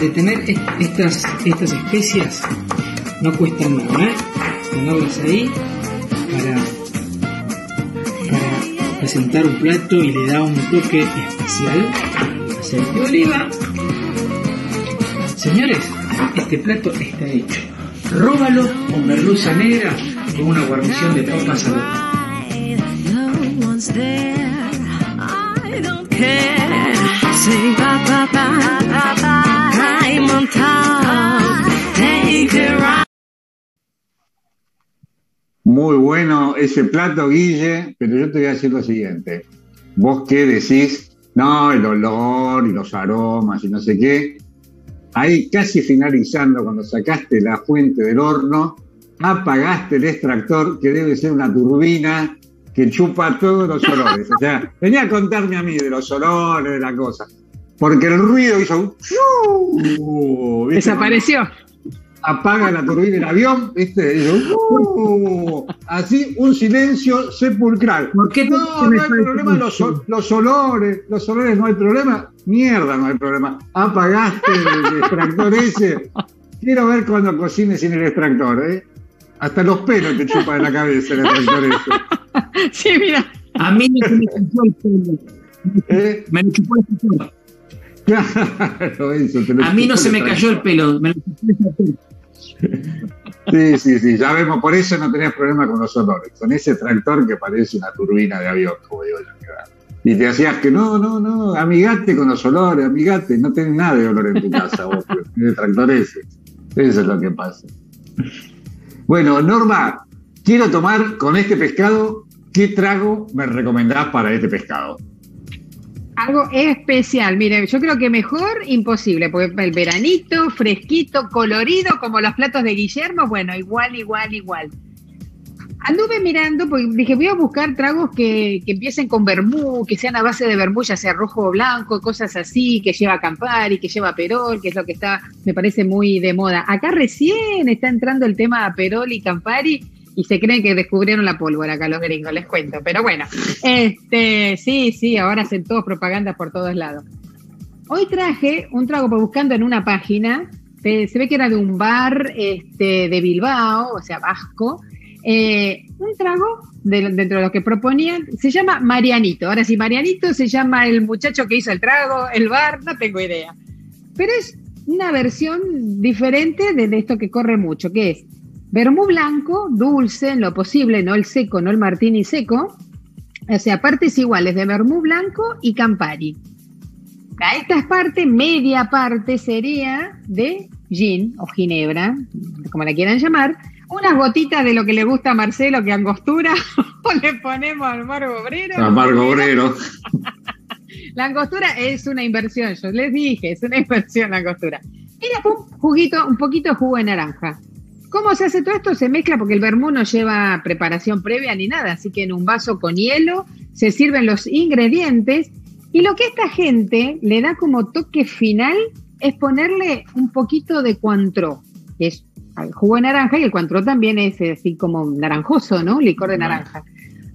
de tener estas, estas especias, no cuesta nada, ¿eh? tenerlas ahí presentar un plato y le da un toque especial. Aceite de oliva. Señores, este plato está hecho. Róbalo con merluza negra con una guarnición de papas a la Muy bueno ese plato, Guille, pero yo te voy a decir lo siguiente. Vos qué decís, no, el olor y los aromas y no sé qué. Ahí casi finalizando, cuando sacaste la fuente del horno, apagaste el extractor, que debe ser una turbina que chupa todos los olores. O sea, (laughs) venía a contarme a mí de los olores, de la cosa. Porque el ruido hizo un... Desapareció apaga la turbina del avión, ¿viste? Uh", así un silencio sepulcral. ¿Por qué no, no hay problema, los, los, olores, los olores no hay problema, mierda no hay problema. Apagaste el extractor ese. Quiero ver cuando cocines sin el extractor, ¿eh? Hasta los pelos te chupa de la cabeza el extractor ese. (laughs) Sí, mira. A mí me chupó el pelo. ¿Eh? Me chupó el pelo. Claro, eso, a mí no se me cayó el pelo, me lo. (laughs) Sí, sí, sí, ya vemos, por eso no tenés problema con los olores, con ese tractor que parece una turbina de avión, como digo yo. Y te hacías que no, no, no, amigate con los olores, amigate, no tenés nada de olor en tu casa, vos, el tractor ese. Eso es lo que pasa. Bueno, Norma, quiero tomar con este pescado, ¿qué trago me recomendás para este pescado? Algo especial, mire, yo creo que mejor imposible, porque el veranito, fresquito, colorido, como los platos de Guillermo, bueno, igual, igual, igual. Anduve mirando, porque dije, voy a buscar tragos que, empiecen con vermú, que sean a base de vermú, ya sea rojo o blanco, cosas así, que lleva Campari, que lleva Perol, que es lo que está, me parece muy de moda. Acá recién está entrando el tema Perol y Campari, y se creen que descubrieron la pólvora acá los gringos, les cuento. Pero bueno, este, sí, sí, ahora hacen todos propaganda por todos lados. Hoy traje un trago, por buscando en una página, se, ve que era de un bar este, de Bilbao, o sea, vasco, eh, un trago dentro de lo que proponían, se llama Marianito. Ahora, si Marianito se llama el muchacho que hizo el trago, el bar, no tengo idea. Pero es una versión diferente de esto que corre mucho, que es Vermú blanco, dulce en lo posible, no el seco, no el martini seco. O sea, partes iguales de vermú blanco y campari. A estas partes, media parte sería de gin o ginebra, como la quieran llamar, unas gotitas de lo que le gusta a Marcelo, que angostura, (laughs) o le ponemos amargo obrero. Amargo obrero. (laughs) la angostura es una inversión, yo les dije, es una inversión la angostura. Y después juguito, un poquito de jugo de naranja. ¿Cómo se hace todo esto? Se mezcla porque el vermú no lleva preparación previa ni nada, así que en un vaso con hielo se sirven los ingredientes y lo que esta gente le da como toque final es ponerle un poquito de cuantro, que es el jugo de naranja y el cuantro también es así como naranjoso, ¿no? Licor de naranja.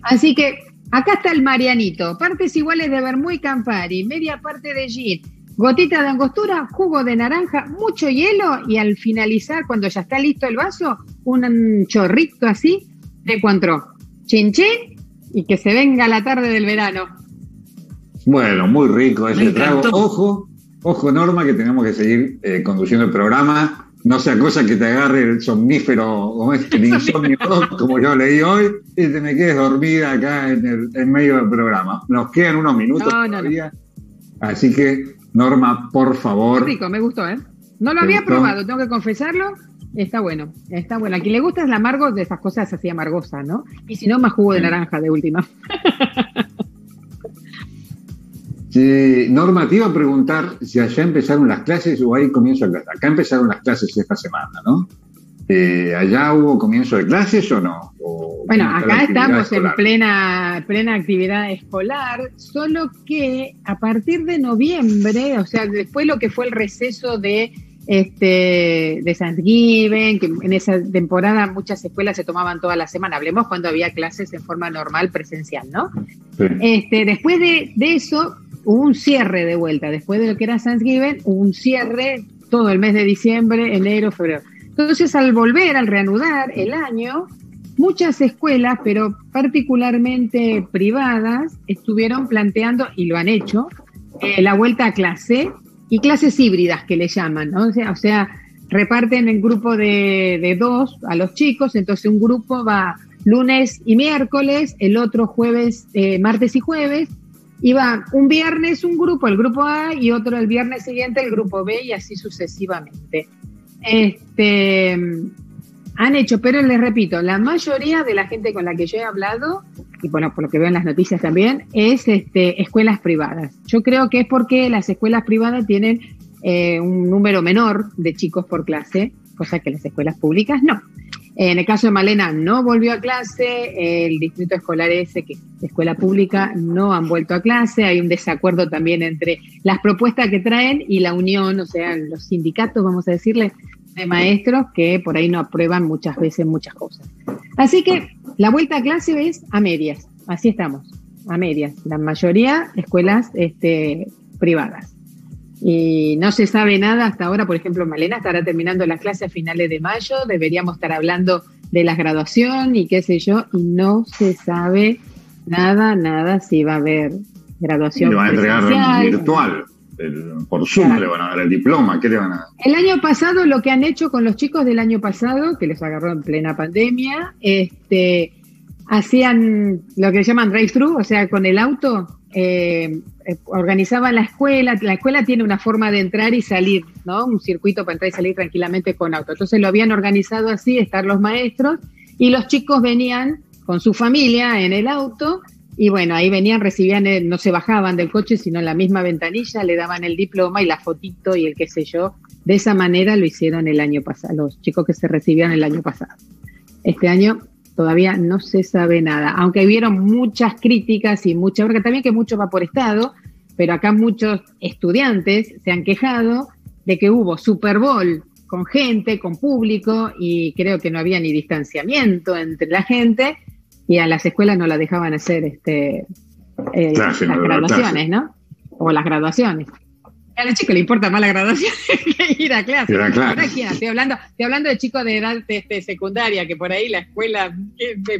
Así que acá está el Marianito, partes iguales de vermú y campari, media parte de gin, Gotita de angostura, jugo de naranja, mucho hielo y al finalizar, cuando ya está listo el vaso, un chorrito así de cuantro. Chin y que se venga la tarde del verano. Bueno, muy rico ese trago. Ojo, ojo Norma, que tenemos que seguir eh, conduciendo el programa. No sea cosa que te agarre el somnífero o (laughs) el insomnio, como yo leí hoy, y te me quedes dormida acá en, el, en medio del programa. Nos quedan unos minutos todavía. Así que Norma, por favor. rico, me gustó, ¿eh? No lo había probado, tengo que confesarlo. Está bueno, está bueno. A quien le gusta es el amargo de esas cosas así amargosas, ¿no? Y si no, más jugo de naranja de última. (laughs) Sí, Norma, te iba a preguntar si allá empezaron las clases o ahí comienzo clase. Acá empezaron las clases esta semana, ¿no? Eh, ¿Allá hubo comienzo de clases o no? bueno, acá estamos en plena, plena actividad escolar, solo que a partir de noviembre, o sea, después lo que fue el receso de este de Thanksgiving, que en esa temporada muchas escuelas se tomaban toda la semana, hablemos cuando había clases en forma normal presencial, ¿no? Este, después de, de, eso hubo un cierre de vuelta, después de lo que era Thanksgiving, hubo un cierre todo el mes de diciembre, enero, febrero. Entonces, al volver, al reanudar el año, muchas escuelas, pero particularmente privadas, estuvieron planteando, y lo han hecho, eh, la vuelta a clase y clases híbridas que le llaman, ¿no? O sea, reparten en grupo de, dos a los chicos, entonces un grupo va lunes y miércoles, el otro jueves, eh, martes y jueves, y va un viernes un grupo, el grupo A, y otro el viernes siguiente el grupo B, y así sucesivamente. Este, han hecho, pero les repito, la mayoría de la gente con la que yo he hablado, y bueno, por lo que veo en las noticias también, es este, escuelas privadas. Yo creo que es porque las escuelas privadas tienen eh, un número menor de chicos por clase, cosa que las escuelas públicas no. En el caso de Malena no volvió a clase, el distrito escolar ese, que es escuela pública, no han vuelto a clase, hay un desacuerdo también entre las propuestas que traen y la unión, o sea, los sindicatos, vamos a decirle, de maestros que por ahí no aprueban muchas veces muchas cosas. Así que la vuelta a clase es a medias, así estamos, a medias, la mayoría escuelas este, privadas y no se sabe nada hasta ahora. Por ejemplo, Malena estará terminando las clases a finales de mayo, deberíamos estar hablando de la graduación y qué sé yo, y no se sabe nada, nada si va a haber graduación. Le van a entregar virtual. Por Zoom le van a dar el diploma, ¿qué le van a dar? El año pasado, lo que han hecho con los chicos del año pasado, que les agarró en plena pandemia, este, hacían lo que llaman drive-thru, o sea, con el auto, eh, eh, organizaban la escuela, la escuela tiene una forma de entrar y salir, ¿no? Un circuito para entrar y salir tranquilamente con auto. Entonces lo habían organizado así, estar los maestros, y los chicos venían con su familia en el auto, y bueno, ahí venían, recibían, no se bajaban del coche, sino en la misma ventanilla, le daban el diploma y la fotito y el qué sé yo. De esa manera lo hicieron el año pasado, los chicos que se recibían el año pasado. Este año todavía no se sabe nada, aunque hubieron muchas críticas y mucha, porque también que mucho va por estado, pero acá muchos estudiantes se han quejado de que hubo Super Bowl con gente, con público, y creo que no había ni distanciamiento entre la gente, y a las escuelas no la dejaban hacer este, eh, las graduaciones, ¿no? O las graduaciones. A los chicos le importa más la graduación (laughs) que ir a clase. Estoy hablando, estoy hablando de chicos de edad este, secundaria, que por ahí la escuela,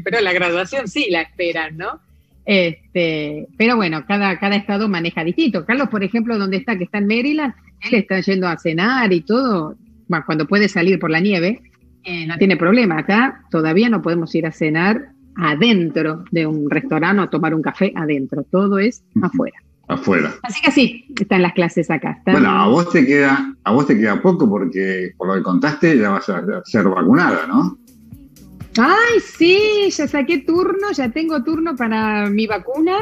pero la graduación sí la esperan, ¿no? Este, pero bueno, cada, cada estado maneja distinto. Carlos, por ejemplo, donde está, que está en Maryland, él está yendo a cenar y todo, bueno, cuando puede salir por la nieve, eh, no tiene problema. Acá todavía no podemos ir a cenar adentro de un restaurante o tomar un café adentro, todo es afuera afuera. Así que sí, están las clases acá. Bueno, a vos te queda, a vos te queda poco porque por lo que contaste ya vas a ser vacunada, ¿no? Ay, sí, ya saqué turno, ya tengo turno para mi vacuna,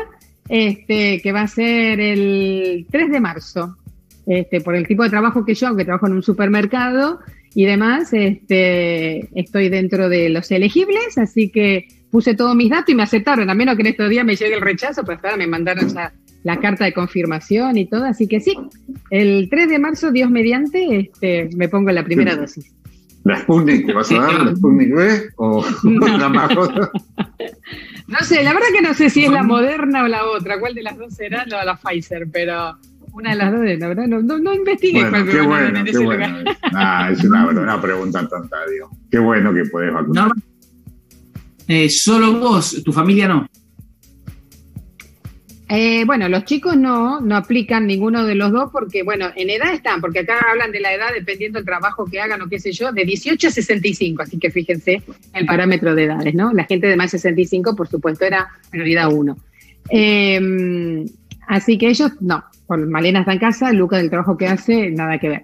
este, que va a ser el 3 de marzo. Este, por el tipo de trabajo que yo, aunque trabajo en un supermercado y demás, este, estoy dentro de los elegibles, así que puse todos mis datos y me aceptaron, a menos que en estos días me llegue el rechazo, pues ahora me mandaron ya la carta de confirmación y todo, así que sí, el 3 de marzo, Dios mediante, este, me pongo la primera dosis. (laughs) ¿La Sputnik te vas a dar? ¿La Sputnik B o (laughs) la más No sé, la verdad que no sé si es la moderna o la otra, cuál de las dos será, la, la Pfizer, pero una de las dos, la verdad, no, no, no investigué bueno, qué bueno, qué bueno. Ah, es una, una pregunta tonta, digo. Qué bueno que puedes vacunar. No, eh, solo vos, tu familia no. Eh, bueno, los chicos no, no aplican ninguno de los dos porque, bueno, en edad están, porque acá hablan de la edad dependiendo del trabajo que hagan o qué sé yo, de 18 a 65, así que fíjense el parámetro de edades, ¿no? La gente de más de 65, por supuesto, era prioridad 1. Em, así que ellos, no, Malena está en casa, Lucas del trabajo que hace, nada que ver.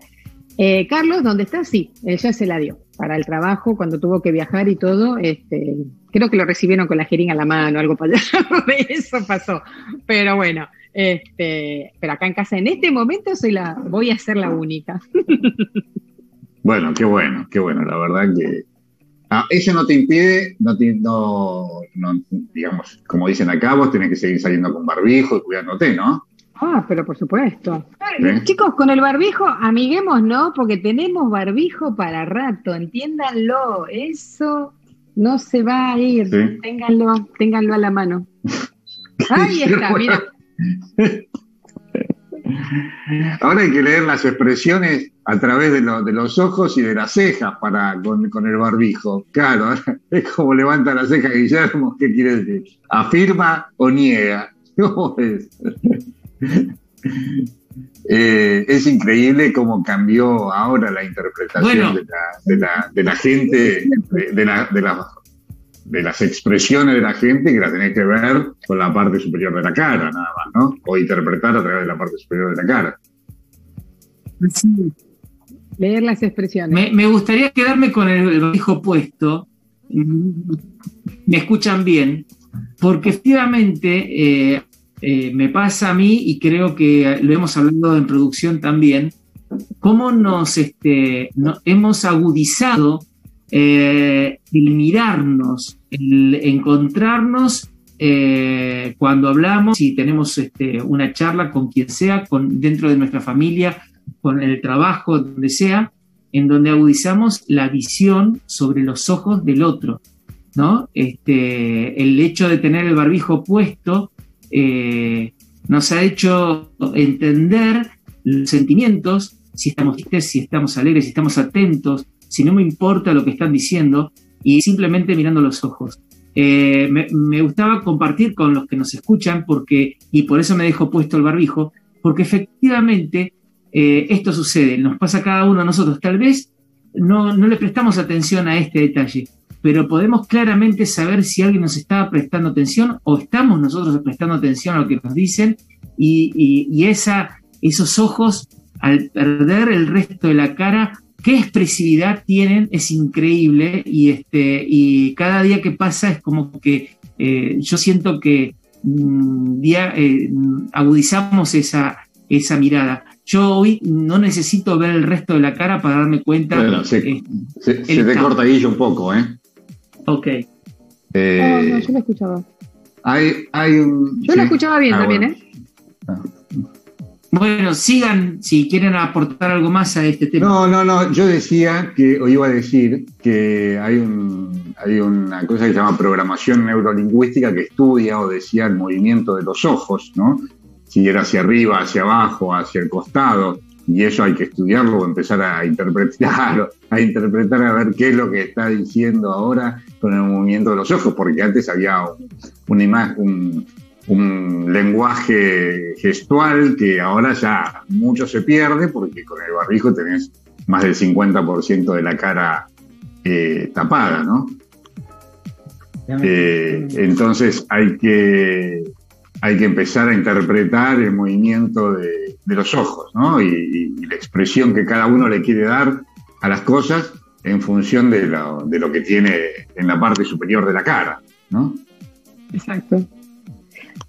Eh, Carlos, ¿dónde está? Sí, ella se la dio para el trabajo cuando tuvo que viajar y todo, este, creo que lo recibieron con la jeringa a la mano, algo para (laughs) de eso pasó. Pero bueno, este, pero acá en casa en este momento soy la, voy a ser la única. (laughs) Bueno, qué bueno, qué bueno, la verdad que ah, eso no te impide, no, no, digamos, como dicen acá, vos tenés que seguir saliendo con barbijo y cuidándote, ¿no? Ah, pero por supuesto. Chicos, con el barbijo, amiguemos, ¿no? Porque tenemos barbijo para rato, entiéndanlo. Eso no se va a ir. Ténganlo, ténganlo a la mano. (laughs) Ahí está, mira. (laughs) Ahora hay que leer las expresiones a través de, los ojos y de las cejas para con, el barbijo. Claro, (laughs) es como levanta la ceja Guillermo, ¿qué quiere decir? ¿Afirma o niega? ¿Cómo es? (laughs) Eh, es increíble cómo cambió ahora la interpretación de, la, gente, de, de, las expresiones de la gente que la tenés que ver con la parte superior de la cara, nada más, ¿no? O interpretar a través de la parte superior de la cara. Leer las expresiones. Me, gustaría quedarme con el barbijo puesto. Me escuchan bien, porque efectivamente eh, eh, me pasa a mí y creo que lo hemos hablado en producción también, cómo nos este, hemos agudizado eh, el mirarnos, el encontrarnos eh, cuando hablamos y tenemos este, una charla con quien sea, con, dentro de nuestra familia, con el trabajo, donde sea, en donde agudizamos la visión sobre los ojos del otro. ¿no? Este, el hecho de tener el barbijo puesto eh, nos ha hecho entender los sentimientos, si estamos tristes, si estamos alegres, si estamos atentos, si no me importa lo que están diciendo, y simplemente mirando los ojos. Eh, me, gustaba compartir con los que nos escuchan, porque, y por eso me dejo puesto el barbijo, porque efectivamente eh, esto sucede, nos pasa a cada uno de nosotros. Tal vez no, no le prestamos atención a este detalle, pero podemos claramente saber si alguien nos está prestando atención o estamos nosotros prestando atención a lo que nos dicen y, y esa, esos ojos, al perder el resto de la cara, qué expresividad tienen, es increíble y, este, y cada día que pasa es como que eh, yo siento que mm, día, eh, agudizamos esa, esa mirada. Yo hoy no necesito ver el resto de la cara para darme cuenta. se, te corta Guillo un poco, ¿eh? Ok. Eh, no, yo lo escuchaba. Hay, hay un, yo lo escuchaba bien ah, también, ¿eh? Ah. Bueno, sigan si quieren aportar algo más a este tema. No, no, no, yo decía que, o iba a decir, que hay, un, hay una cosa que se llama programación neurolingüística que estudia o decía el movimiento de los ojos, ¿no? Si era hacia arriba, hacia abajo, hacia el costado, y eso hay que estudiarlo o empezar a interpretar, (laughs) a interpretar a ver qué es lo que está diciendo ahora con el movimiento de los ojos, porque antes había una imagen, un lenguaje gestual que ahora ya mucho se pierde porque con el barbijo tenés más del 50% de la cara eh, tapada, ¿no? Eh, entonces hay que, hay que empezar a interpretar el movimiento de, los ojos, ¿no? Y, la expresión que cada uno le quiere dar a las cosas en función de lo, de lo que tiene en la parte superior de la cara, ¿no? Exacto.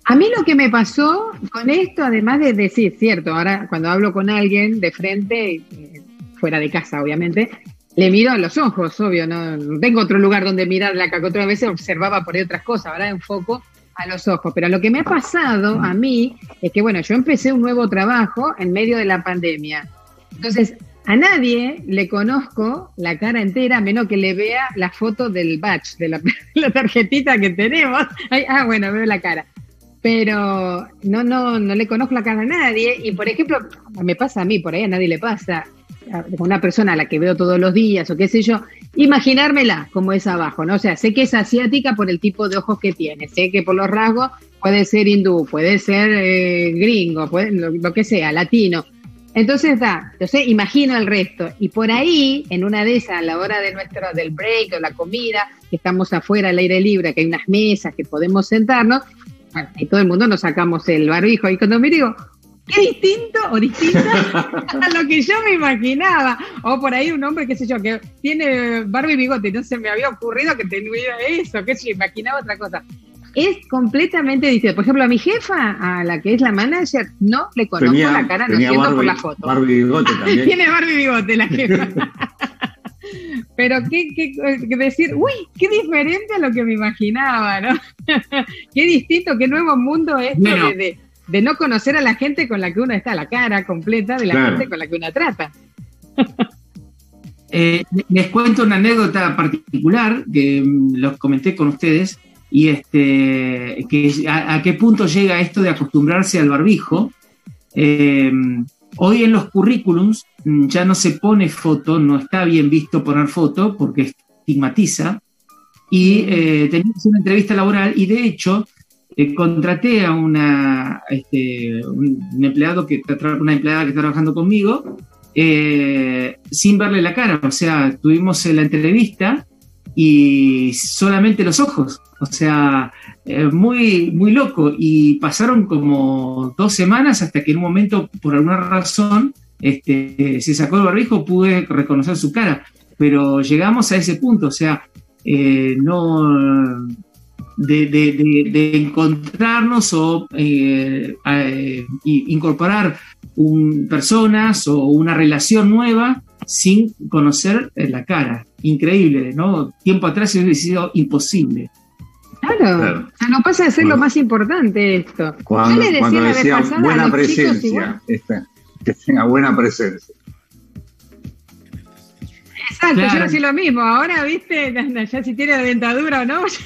A mí lo que me pasó con esto, además de decir, cierto, ahora cuando hablo con alguien de frente, eh, fuera de casa obviamente, le miro a los ojos, obvio, no, tengo otro lugar donde mirar la que otra vez observaba por ahí otras cosas, ahora enfoco a los ojos. Pero lo que me ha pasado a mí es que, bueno, yo empecé un nuevo trabajo en medio de la pandemia. Entonces, a nadie le conozco la cara entera, a menos que le vea la foto del batch, de la, (laughs) la tarjetita que tenemos. ah, bueno, veo la cara pero no, no, no le conozco la cara a nadie. Y por ejemplo, me pasa a mí, por ahí a nadie le pasa, a una persona a la que veo todos los días o qué sé yo, imaginármela como es abajo, ¿no? O sea, sé que es asiática por el tipo de ojos que tiene, sé que por los rasgos puede ser hindú, puede ser eh, gringo, puede, lo, que sea, latino. Entonces da, entonces imagino el resto. Y por ahí, en una de esas, a la hora de nuestro, del break o la comida, que estamos afuera al aire libre, que hay unas mesas que podemos sentarnos, y todo el mundo nos sacamos el barbijo. Y cuando me digo, qué distinto o distinta (laughs) a lo que yo me imaginaba. O por ahí un hombre, qué sé yo, que tiene barba y bigote, no se me había ocurrido que tenía eso, que se imaginaba otra cosa. Es completamente distinto. Por ejemplo, a mi jefa, a la que es la manager, no le conozco la cara, no siento por la foto. Barbie bigote también. (laughs) tiene Barbie bigote la jefa. (laughs) Pero qué, qué, decir, uy, qué diferente a lo que me imaginaba, ¿no? (laughs) qué distinto, qué nuevo mundo es de, de, no conocer a la gente con la que uno está, la cara completa de la gente con la que uno trata. (laughs) Eh, les cuento una anécdota particular que mm, los comenté con ustedes y este que a, qué punto llega esto de acostumbrarse al barbijo. Eh, Hoy en los currículums mm, ya no se pone foto, no está bien visto poner foto porque estigmatiza. Y eh, teníamos una entrevista laboral y de hecho eh, contraté a una, este, un, empleado que, una empleada que está trabajando conmigo eh, sin verle la cara. O sea, tuvimos la entrevista y solamente los ojos. O sea, eh, muy, muy loco. Y pasaron como dos semanas hasta que en un momento, por alguna razón, este, se sacó el barbijo, pude reconocer su cara, pero llegamos a ese punto, o sea, eh, no de, encontrarnos o eh, incorporar personas o una relación nueva sin conocer la cara. Increíble, ¿no? Tiempo atrás hubiera sido imposible. Claro, O sea, no pasa de ser lo más importante esto. Cuando, Yo le decía, cuando decía buena presencia, que tenga buena presencia. Exacto, yo decía lo mismo. Ahora, viste, (laughs) ya si tiene dentadura o no, (laughs) ya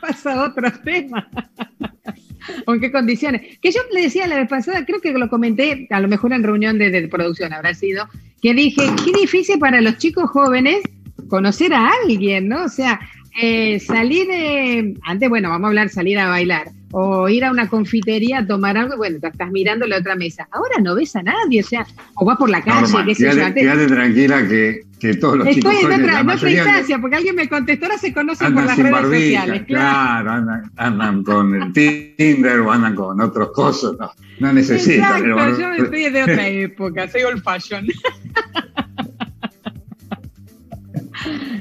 pasa a otro tema. ¿O en qué condiciones? Que yo le decía la vez pasada, creo que lo comenté, a lo mejor en reunión de, de producción habrá sido, que dije, qué difícil para los chicos jóvenes conocer a alguien, ¿no? O sea, eh, salir, de, antes, bueno, vamos a hablar, salir a bailar, o ir a una confitería a tomar algo, bueno, estás mirando la otra mesa. Ahora no ves a nadie, o sea, o vas por la calle, qué sé yo. Quédate tranquila que, que todos los Estoy chicos en otra, en otra instancia, porque alguien me contestó, ahora se conocen por las redes sociales. Claro, andan, andan, con el Tinder o andan con otros cosas, no, no necesitan. Exacto, yo estoy de otra época, soy old fashion. (laughs)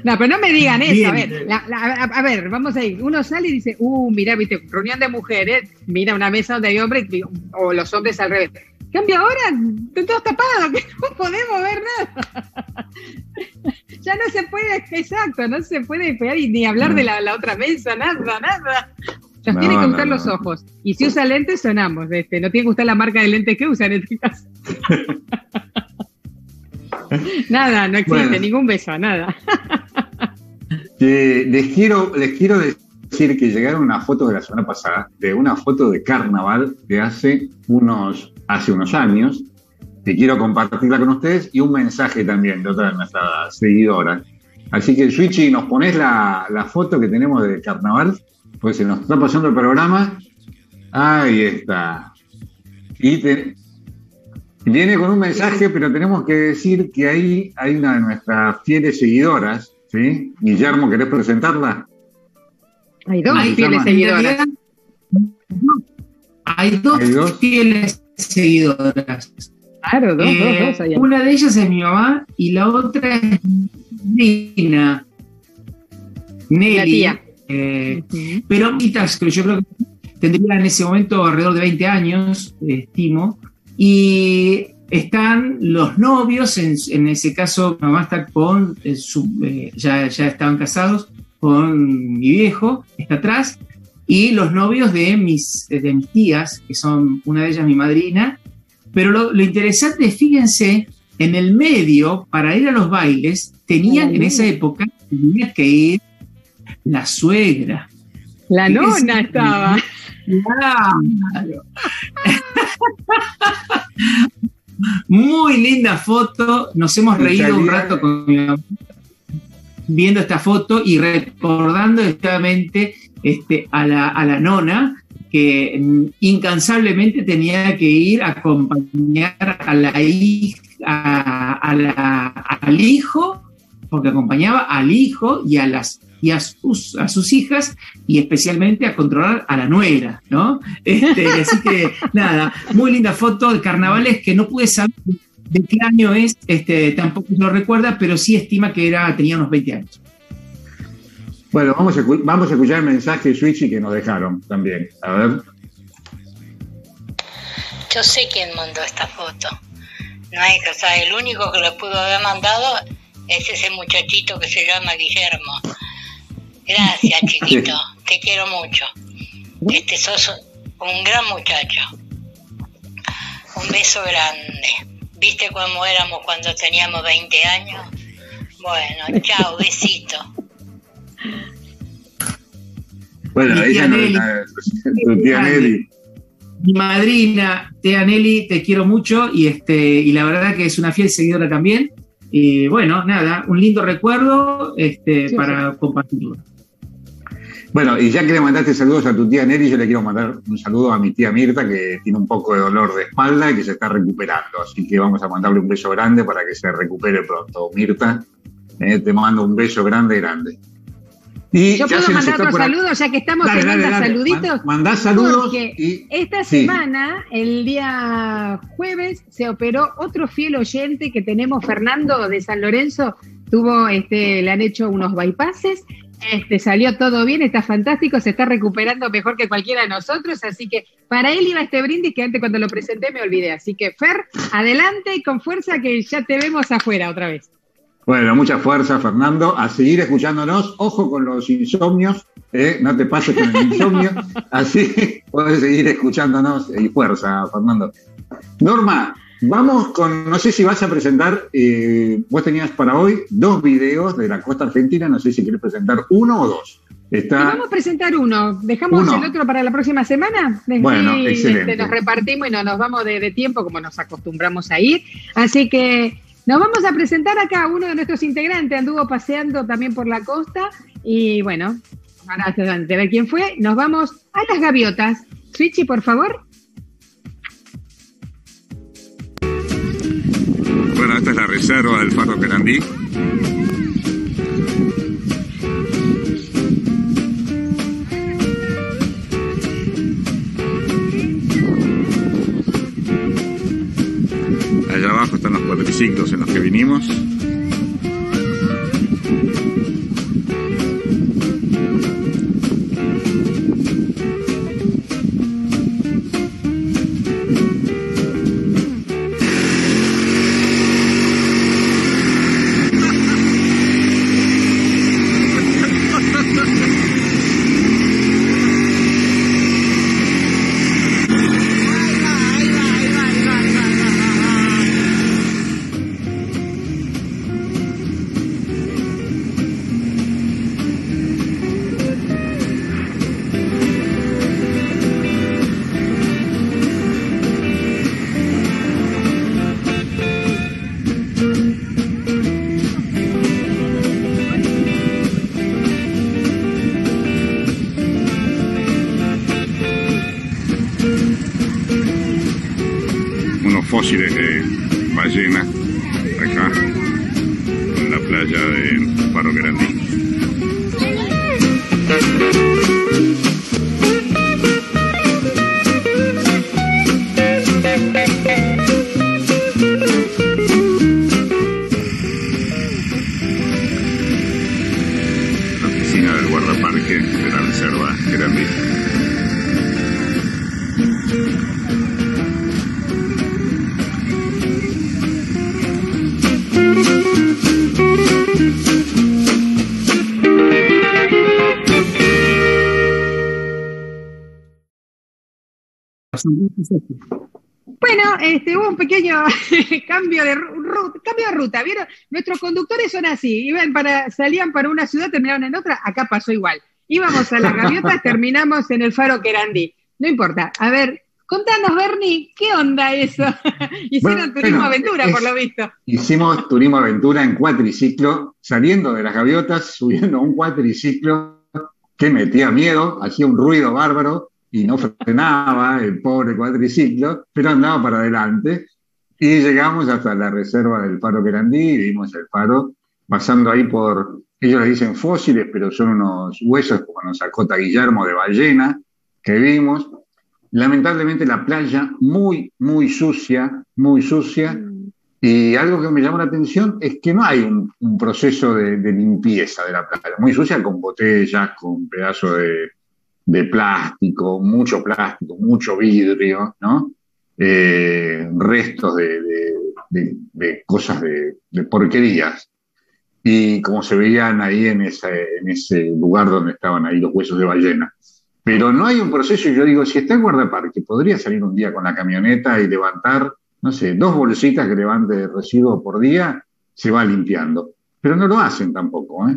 No, pero no me digan eso. A ver, a, ver, vamos a ir. Uno sale y dice, uh, mira, viste, reunión de mujeres, mira una mesa donde hay hombres, o los hombres al revés. Cambia ahora, están todos tapados, (laughs) que no podemos ver nada. ya no se puede, exacto, no se puede pegar ni hablar de la, otra mesa, nada, nada. Nos tienen que gustar los ojos. Y si usa lentes, sonamos. Este, no tiene que gustar la marca de lentes que usan en este caso. (laughs) (laughs) nada, no existe ningún beso, nada. (laughs) les, quiero, les quiero decir que llegaron una foto de la semana pasada, de una foto de carnaval de hace unos, hace unos años, que quiero compartirla con ustedes, y un mensaje también de otra de nuestras seguidoras. Así que, Switchy, ¿nos pones la, foto que tenemos de carnaval? Pues se nos está pasando el programa. Ahí está. Y Viene con un mensaje, pero tenemos que decir que ahí hay una de nuestras fieles seguidoras, ¿sí? Guillermo, ¿querés presentarla? Hay dos fieles seguidoras. Hay dos, fieles seguidoras. Claro, dos, dos, dos. Una de ellas es mi mamá y la otra es Nina. Nelly. La tía. Eh, pero que yo creo que tendría en ese momento alrededor de 20 años, estimo, y están los novios, en, ese caso mamá está con, eh, eh, ya, ya estaban casados con mi viejo, está atrás, y los novios de mis, de mis tías, que son una de ellas mi madrina, pero lo, interesante es, fíjense, en el medio, para ir a los bailes, tenían en esa época, tenía que ir la suegra. La nona estaba. (laughs) Claro. Muy linda foto. Nos hemos reído un rato con viendo esta foto y recordando exactamente este, a, la, a la nona que incansablemente tenía que ir a acompañar a la hija, al hijo, porque acompañaba al hijo y a las y a sus, a sus hijas y especialmente a controlar a la nuera, ¿no? Este, así que (laughs) nada, muy linda foto de carnavales que no pude saber de qué año es, este, tampoco lo recuerda, pero sí estima que era, tenía unos 20 años. Bueno, vamos a, vamos a escuchar el mensaje de Switchy que nos dejaron también. A ver. Yo sé quién mandó esta foto. No hay que, o sea, el único que lo pudo haber mandado es ese muchachito que se llama Guillermo. Gracias, (laughs) chiquito. Te quiero mucho. Este sos un gran muchacho. Un beso grande. ¿Viste cómo éramos cuando teníamos 20 años? Bueno, chao, besito. Bueno, ella tu tía Nelly. Mi madrina, tía Nelly, te quiero mucho y este y la verdad que es una fiel seguidora también. Y bueno, nada, un lindo recuerdo este, para compartirlo. Bueno, y ya que le mandaste saludos a tu tía Nelly, yo le quiero mandar un saludo a mi tía Mirta, que tiene un poco de dolor de espalda y que se está recuperando. Así que vamos a mandarle un beso grande para que se recupere pronto. Mirta, eh, te mando un beso grande, grande. Yo puedo mandar otros saludos, ya que estamos en saluditos. Mandá saludos. Porque esta semana, el día jueves, se operó otro fiel oyente que tenemos, Fernando de San Lorenzo. Tuvo, este, le han hecho unos bypasses. Este, salió todo bien, está fantástico, se está recuperando mejor que cualquiera de nosotros, así que para él iba este brindis que antes cuando lo presenté me olvidé. Así que Fer, adelante y con fuerza que ya te vemos afuera otra vez. Bueno, mucha fuerza, Fernando. A seguir escuchándonos. Ojo con los insomnios. ¿eh? No te pases con el (laughs) insomnio. Así puedes seguir escuchándonos. Y fuerza, Fernando. Norma, vamos con. No sé si vas a presentar. Eh, vos tenías para hoy dos videos de la costa argentina. No sé si querés presentar uno o dos. Vamos a presentar uno. ¿Dejamos el otro para la próxima semana? bueno, excelente. nos repartimos y no nos vamos de tiempo como nos acostumbramos a ir. Así que nos vamos a presentar acá uno de nuestros integrantes, anduvo paseando también por la costa y bueno, para ver quién fue, nos vamos a las gaviotas. Switchy, por favor. Bueno, esta es la reserva del Faro Querandí. abajo están los cuatriciclos en los que vinimos. Bueno, este, hubo un pequeño (laughs) cambio de ruta, cambio de ruta. ¿Vieron? Nuestros conductores son así, iban para, salían para una ciudad, terminaron en otra, acá pasó igual. Íbamos a las gaviotas, (laughs) terminamos en el faro Querandí. No importa. A ver, contanos, Bernie, ¿qué onda eso? (laughs) Hicieron turismo aventura, por lo visto. Hicimos turismo aventura en cuatriciclo, saliendo de las gaviotas, subiendo a un cuatriciclo que metía miedo, hacía un ruido bárbaro y no frenaba el pobre cuadriciclo, pero andaba para adelante. Y llegamos hasta la reserva del Faro Querandí y vimos el faro pasando ahí por, ellos le dicen fósiles, pero son unos huesos como nos sacó Guillermo de ballena que vimos. Lamentablemente la playa muy, muy sucia, muy sucia. Y algo que me llamó la atención es que no hay un, proceso de, de, limpieza de la playa. Muy sucia con botellas, con pedazos de, de plástico, mucho plástico, mucho vidrio, ¿no? Eh, restos de, cosas de, porquerías. Y como se veían ahí en ese, en ese lugar donde estaban ahí los huesos de ballena. Pero no hay un proceso, y yo digo, si está en guardaparque, podría salir un día con la camioneta y levantar, no sé, dos bolsitas que levante de residuos por día, se va limpiando. Pero no lo hacen tampoco, ¿eh?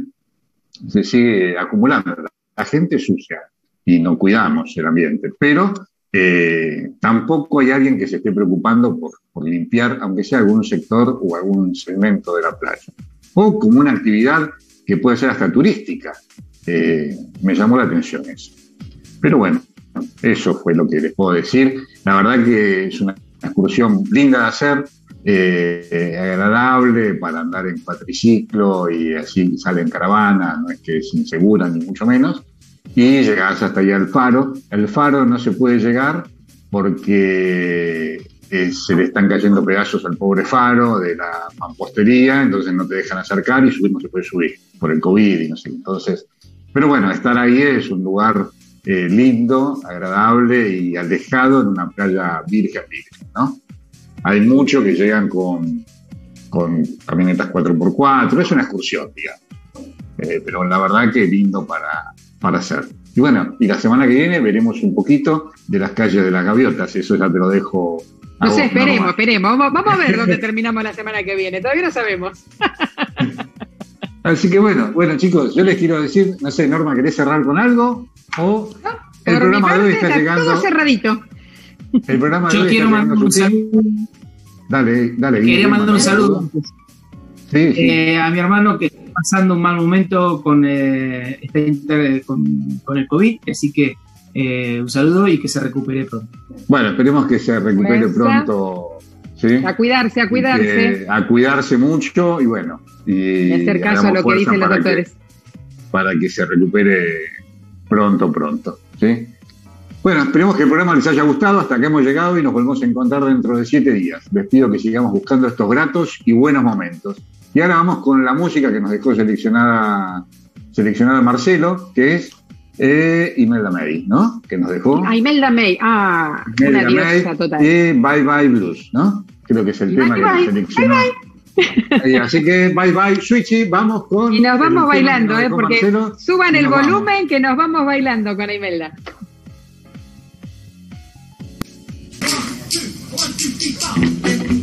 Se sigue acumulando. La gente sucia y no cuidamos el ambiente. Pero eh, tampoco hay alguien que se esté preocupando por, limpiar, aunque sea algún sector o algún segmento de la playa. O como una actividad que puede ser hasta turística. Eh, me llamó la atención eso. Pero bueno, eso fue lo que les puedo decir. La verdad que es una excursión linda de hacer. eh, agradable para andar en cuatriciclo y así sale en caravana, no es que es insegura ni mucho menos, y llegás hasta allá al faro. El faro no se puede llegar porque eh, se le están cayendo pedazos al pobre faro de la mampostería, entonces no te dejan acercar y subir no se puede subir por el COVID y no sé. Entonces, pero bueno, estar ahí es un lugar eh, lindo, agradable y alejado en una playa virgen, virgen, ¿no? Hay muchos que llegan con, con camionetas 4x4, es una excursión, digamos. Eh, pero la verdad que lindo para, para hacer. Y bueno, y la semana que viene veremos un poquito de las calles de las gaviotas, eso ya te lo dejo. No sé, esperemos, esperemos. Vamos, a ver dónde (laughs) terminamos la semana que viene, todavía no sabemos. (laughs) Así que bueno, bueno chicos, yo les quiero decir, no sé, Norma, ¿querés cerrar con algo? O el programa de hoy está, llegando. Todo cerradito. El programa de hoy quiero mandar un saludo. Dale, dale. Quería mandar un saludo sí, eh, a mi hermano que está pasando un mal momento con, eh, con, el COVID, así que eh, un saludo y que se recupere pronto. Bueno, esperemos que se recupere pronto. A cuidarse, a cuidarse. a cuidarse mucho y bueno. Y hacer caso a lo que dicen los doctores. para que se recupere pronto, pronto. ¿sí? Bueno, esperemos que el programa les haya gustado. Hasta que hemos llegado y nos volvemos a encontrar dentro de siete días. Les pido que sigamos buscando estos gratos y buenos momentos. Y ahora vamos con la música que nos dejó seleccionada, seleccionada Marcelo, que es eh, Imelda May, ¿no? Que nos dejó. Ah, Imelda May, ah, una diosa total. Y Bye Bye Blues, ¿no? Creo que es el tema que nos seleccionó. Bye bye. Así que bye bye, Switchy, vamos con. Y nos vamos bailando, ¿eh? Porque suban el volumen que nos vamos bailando con Imelda. shining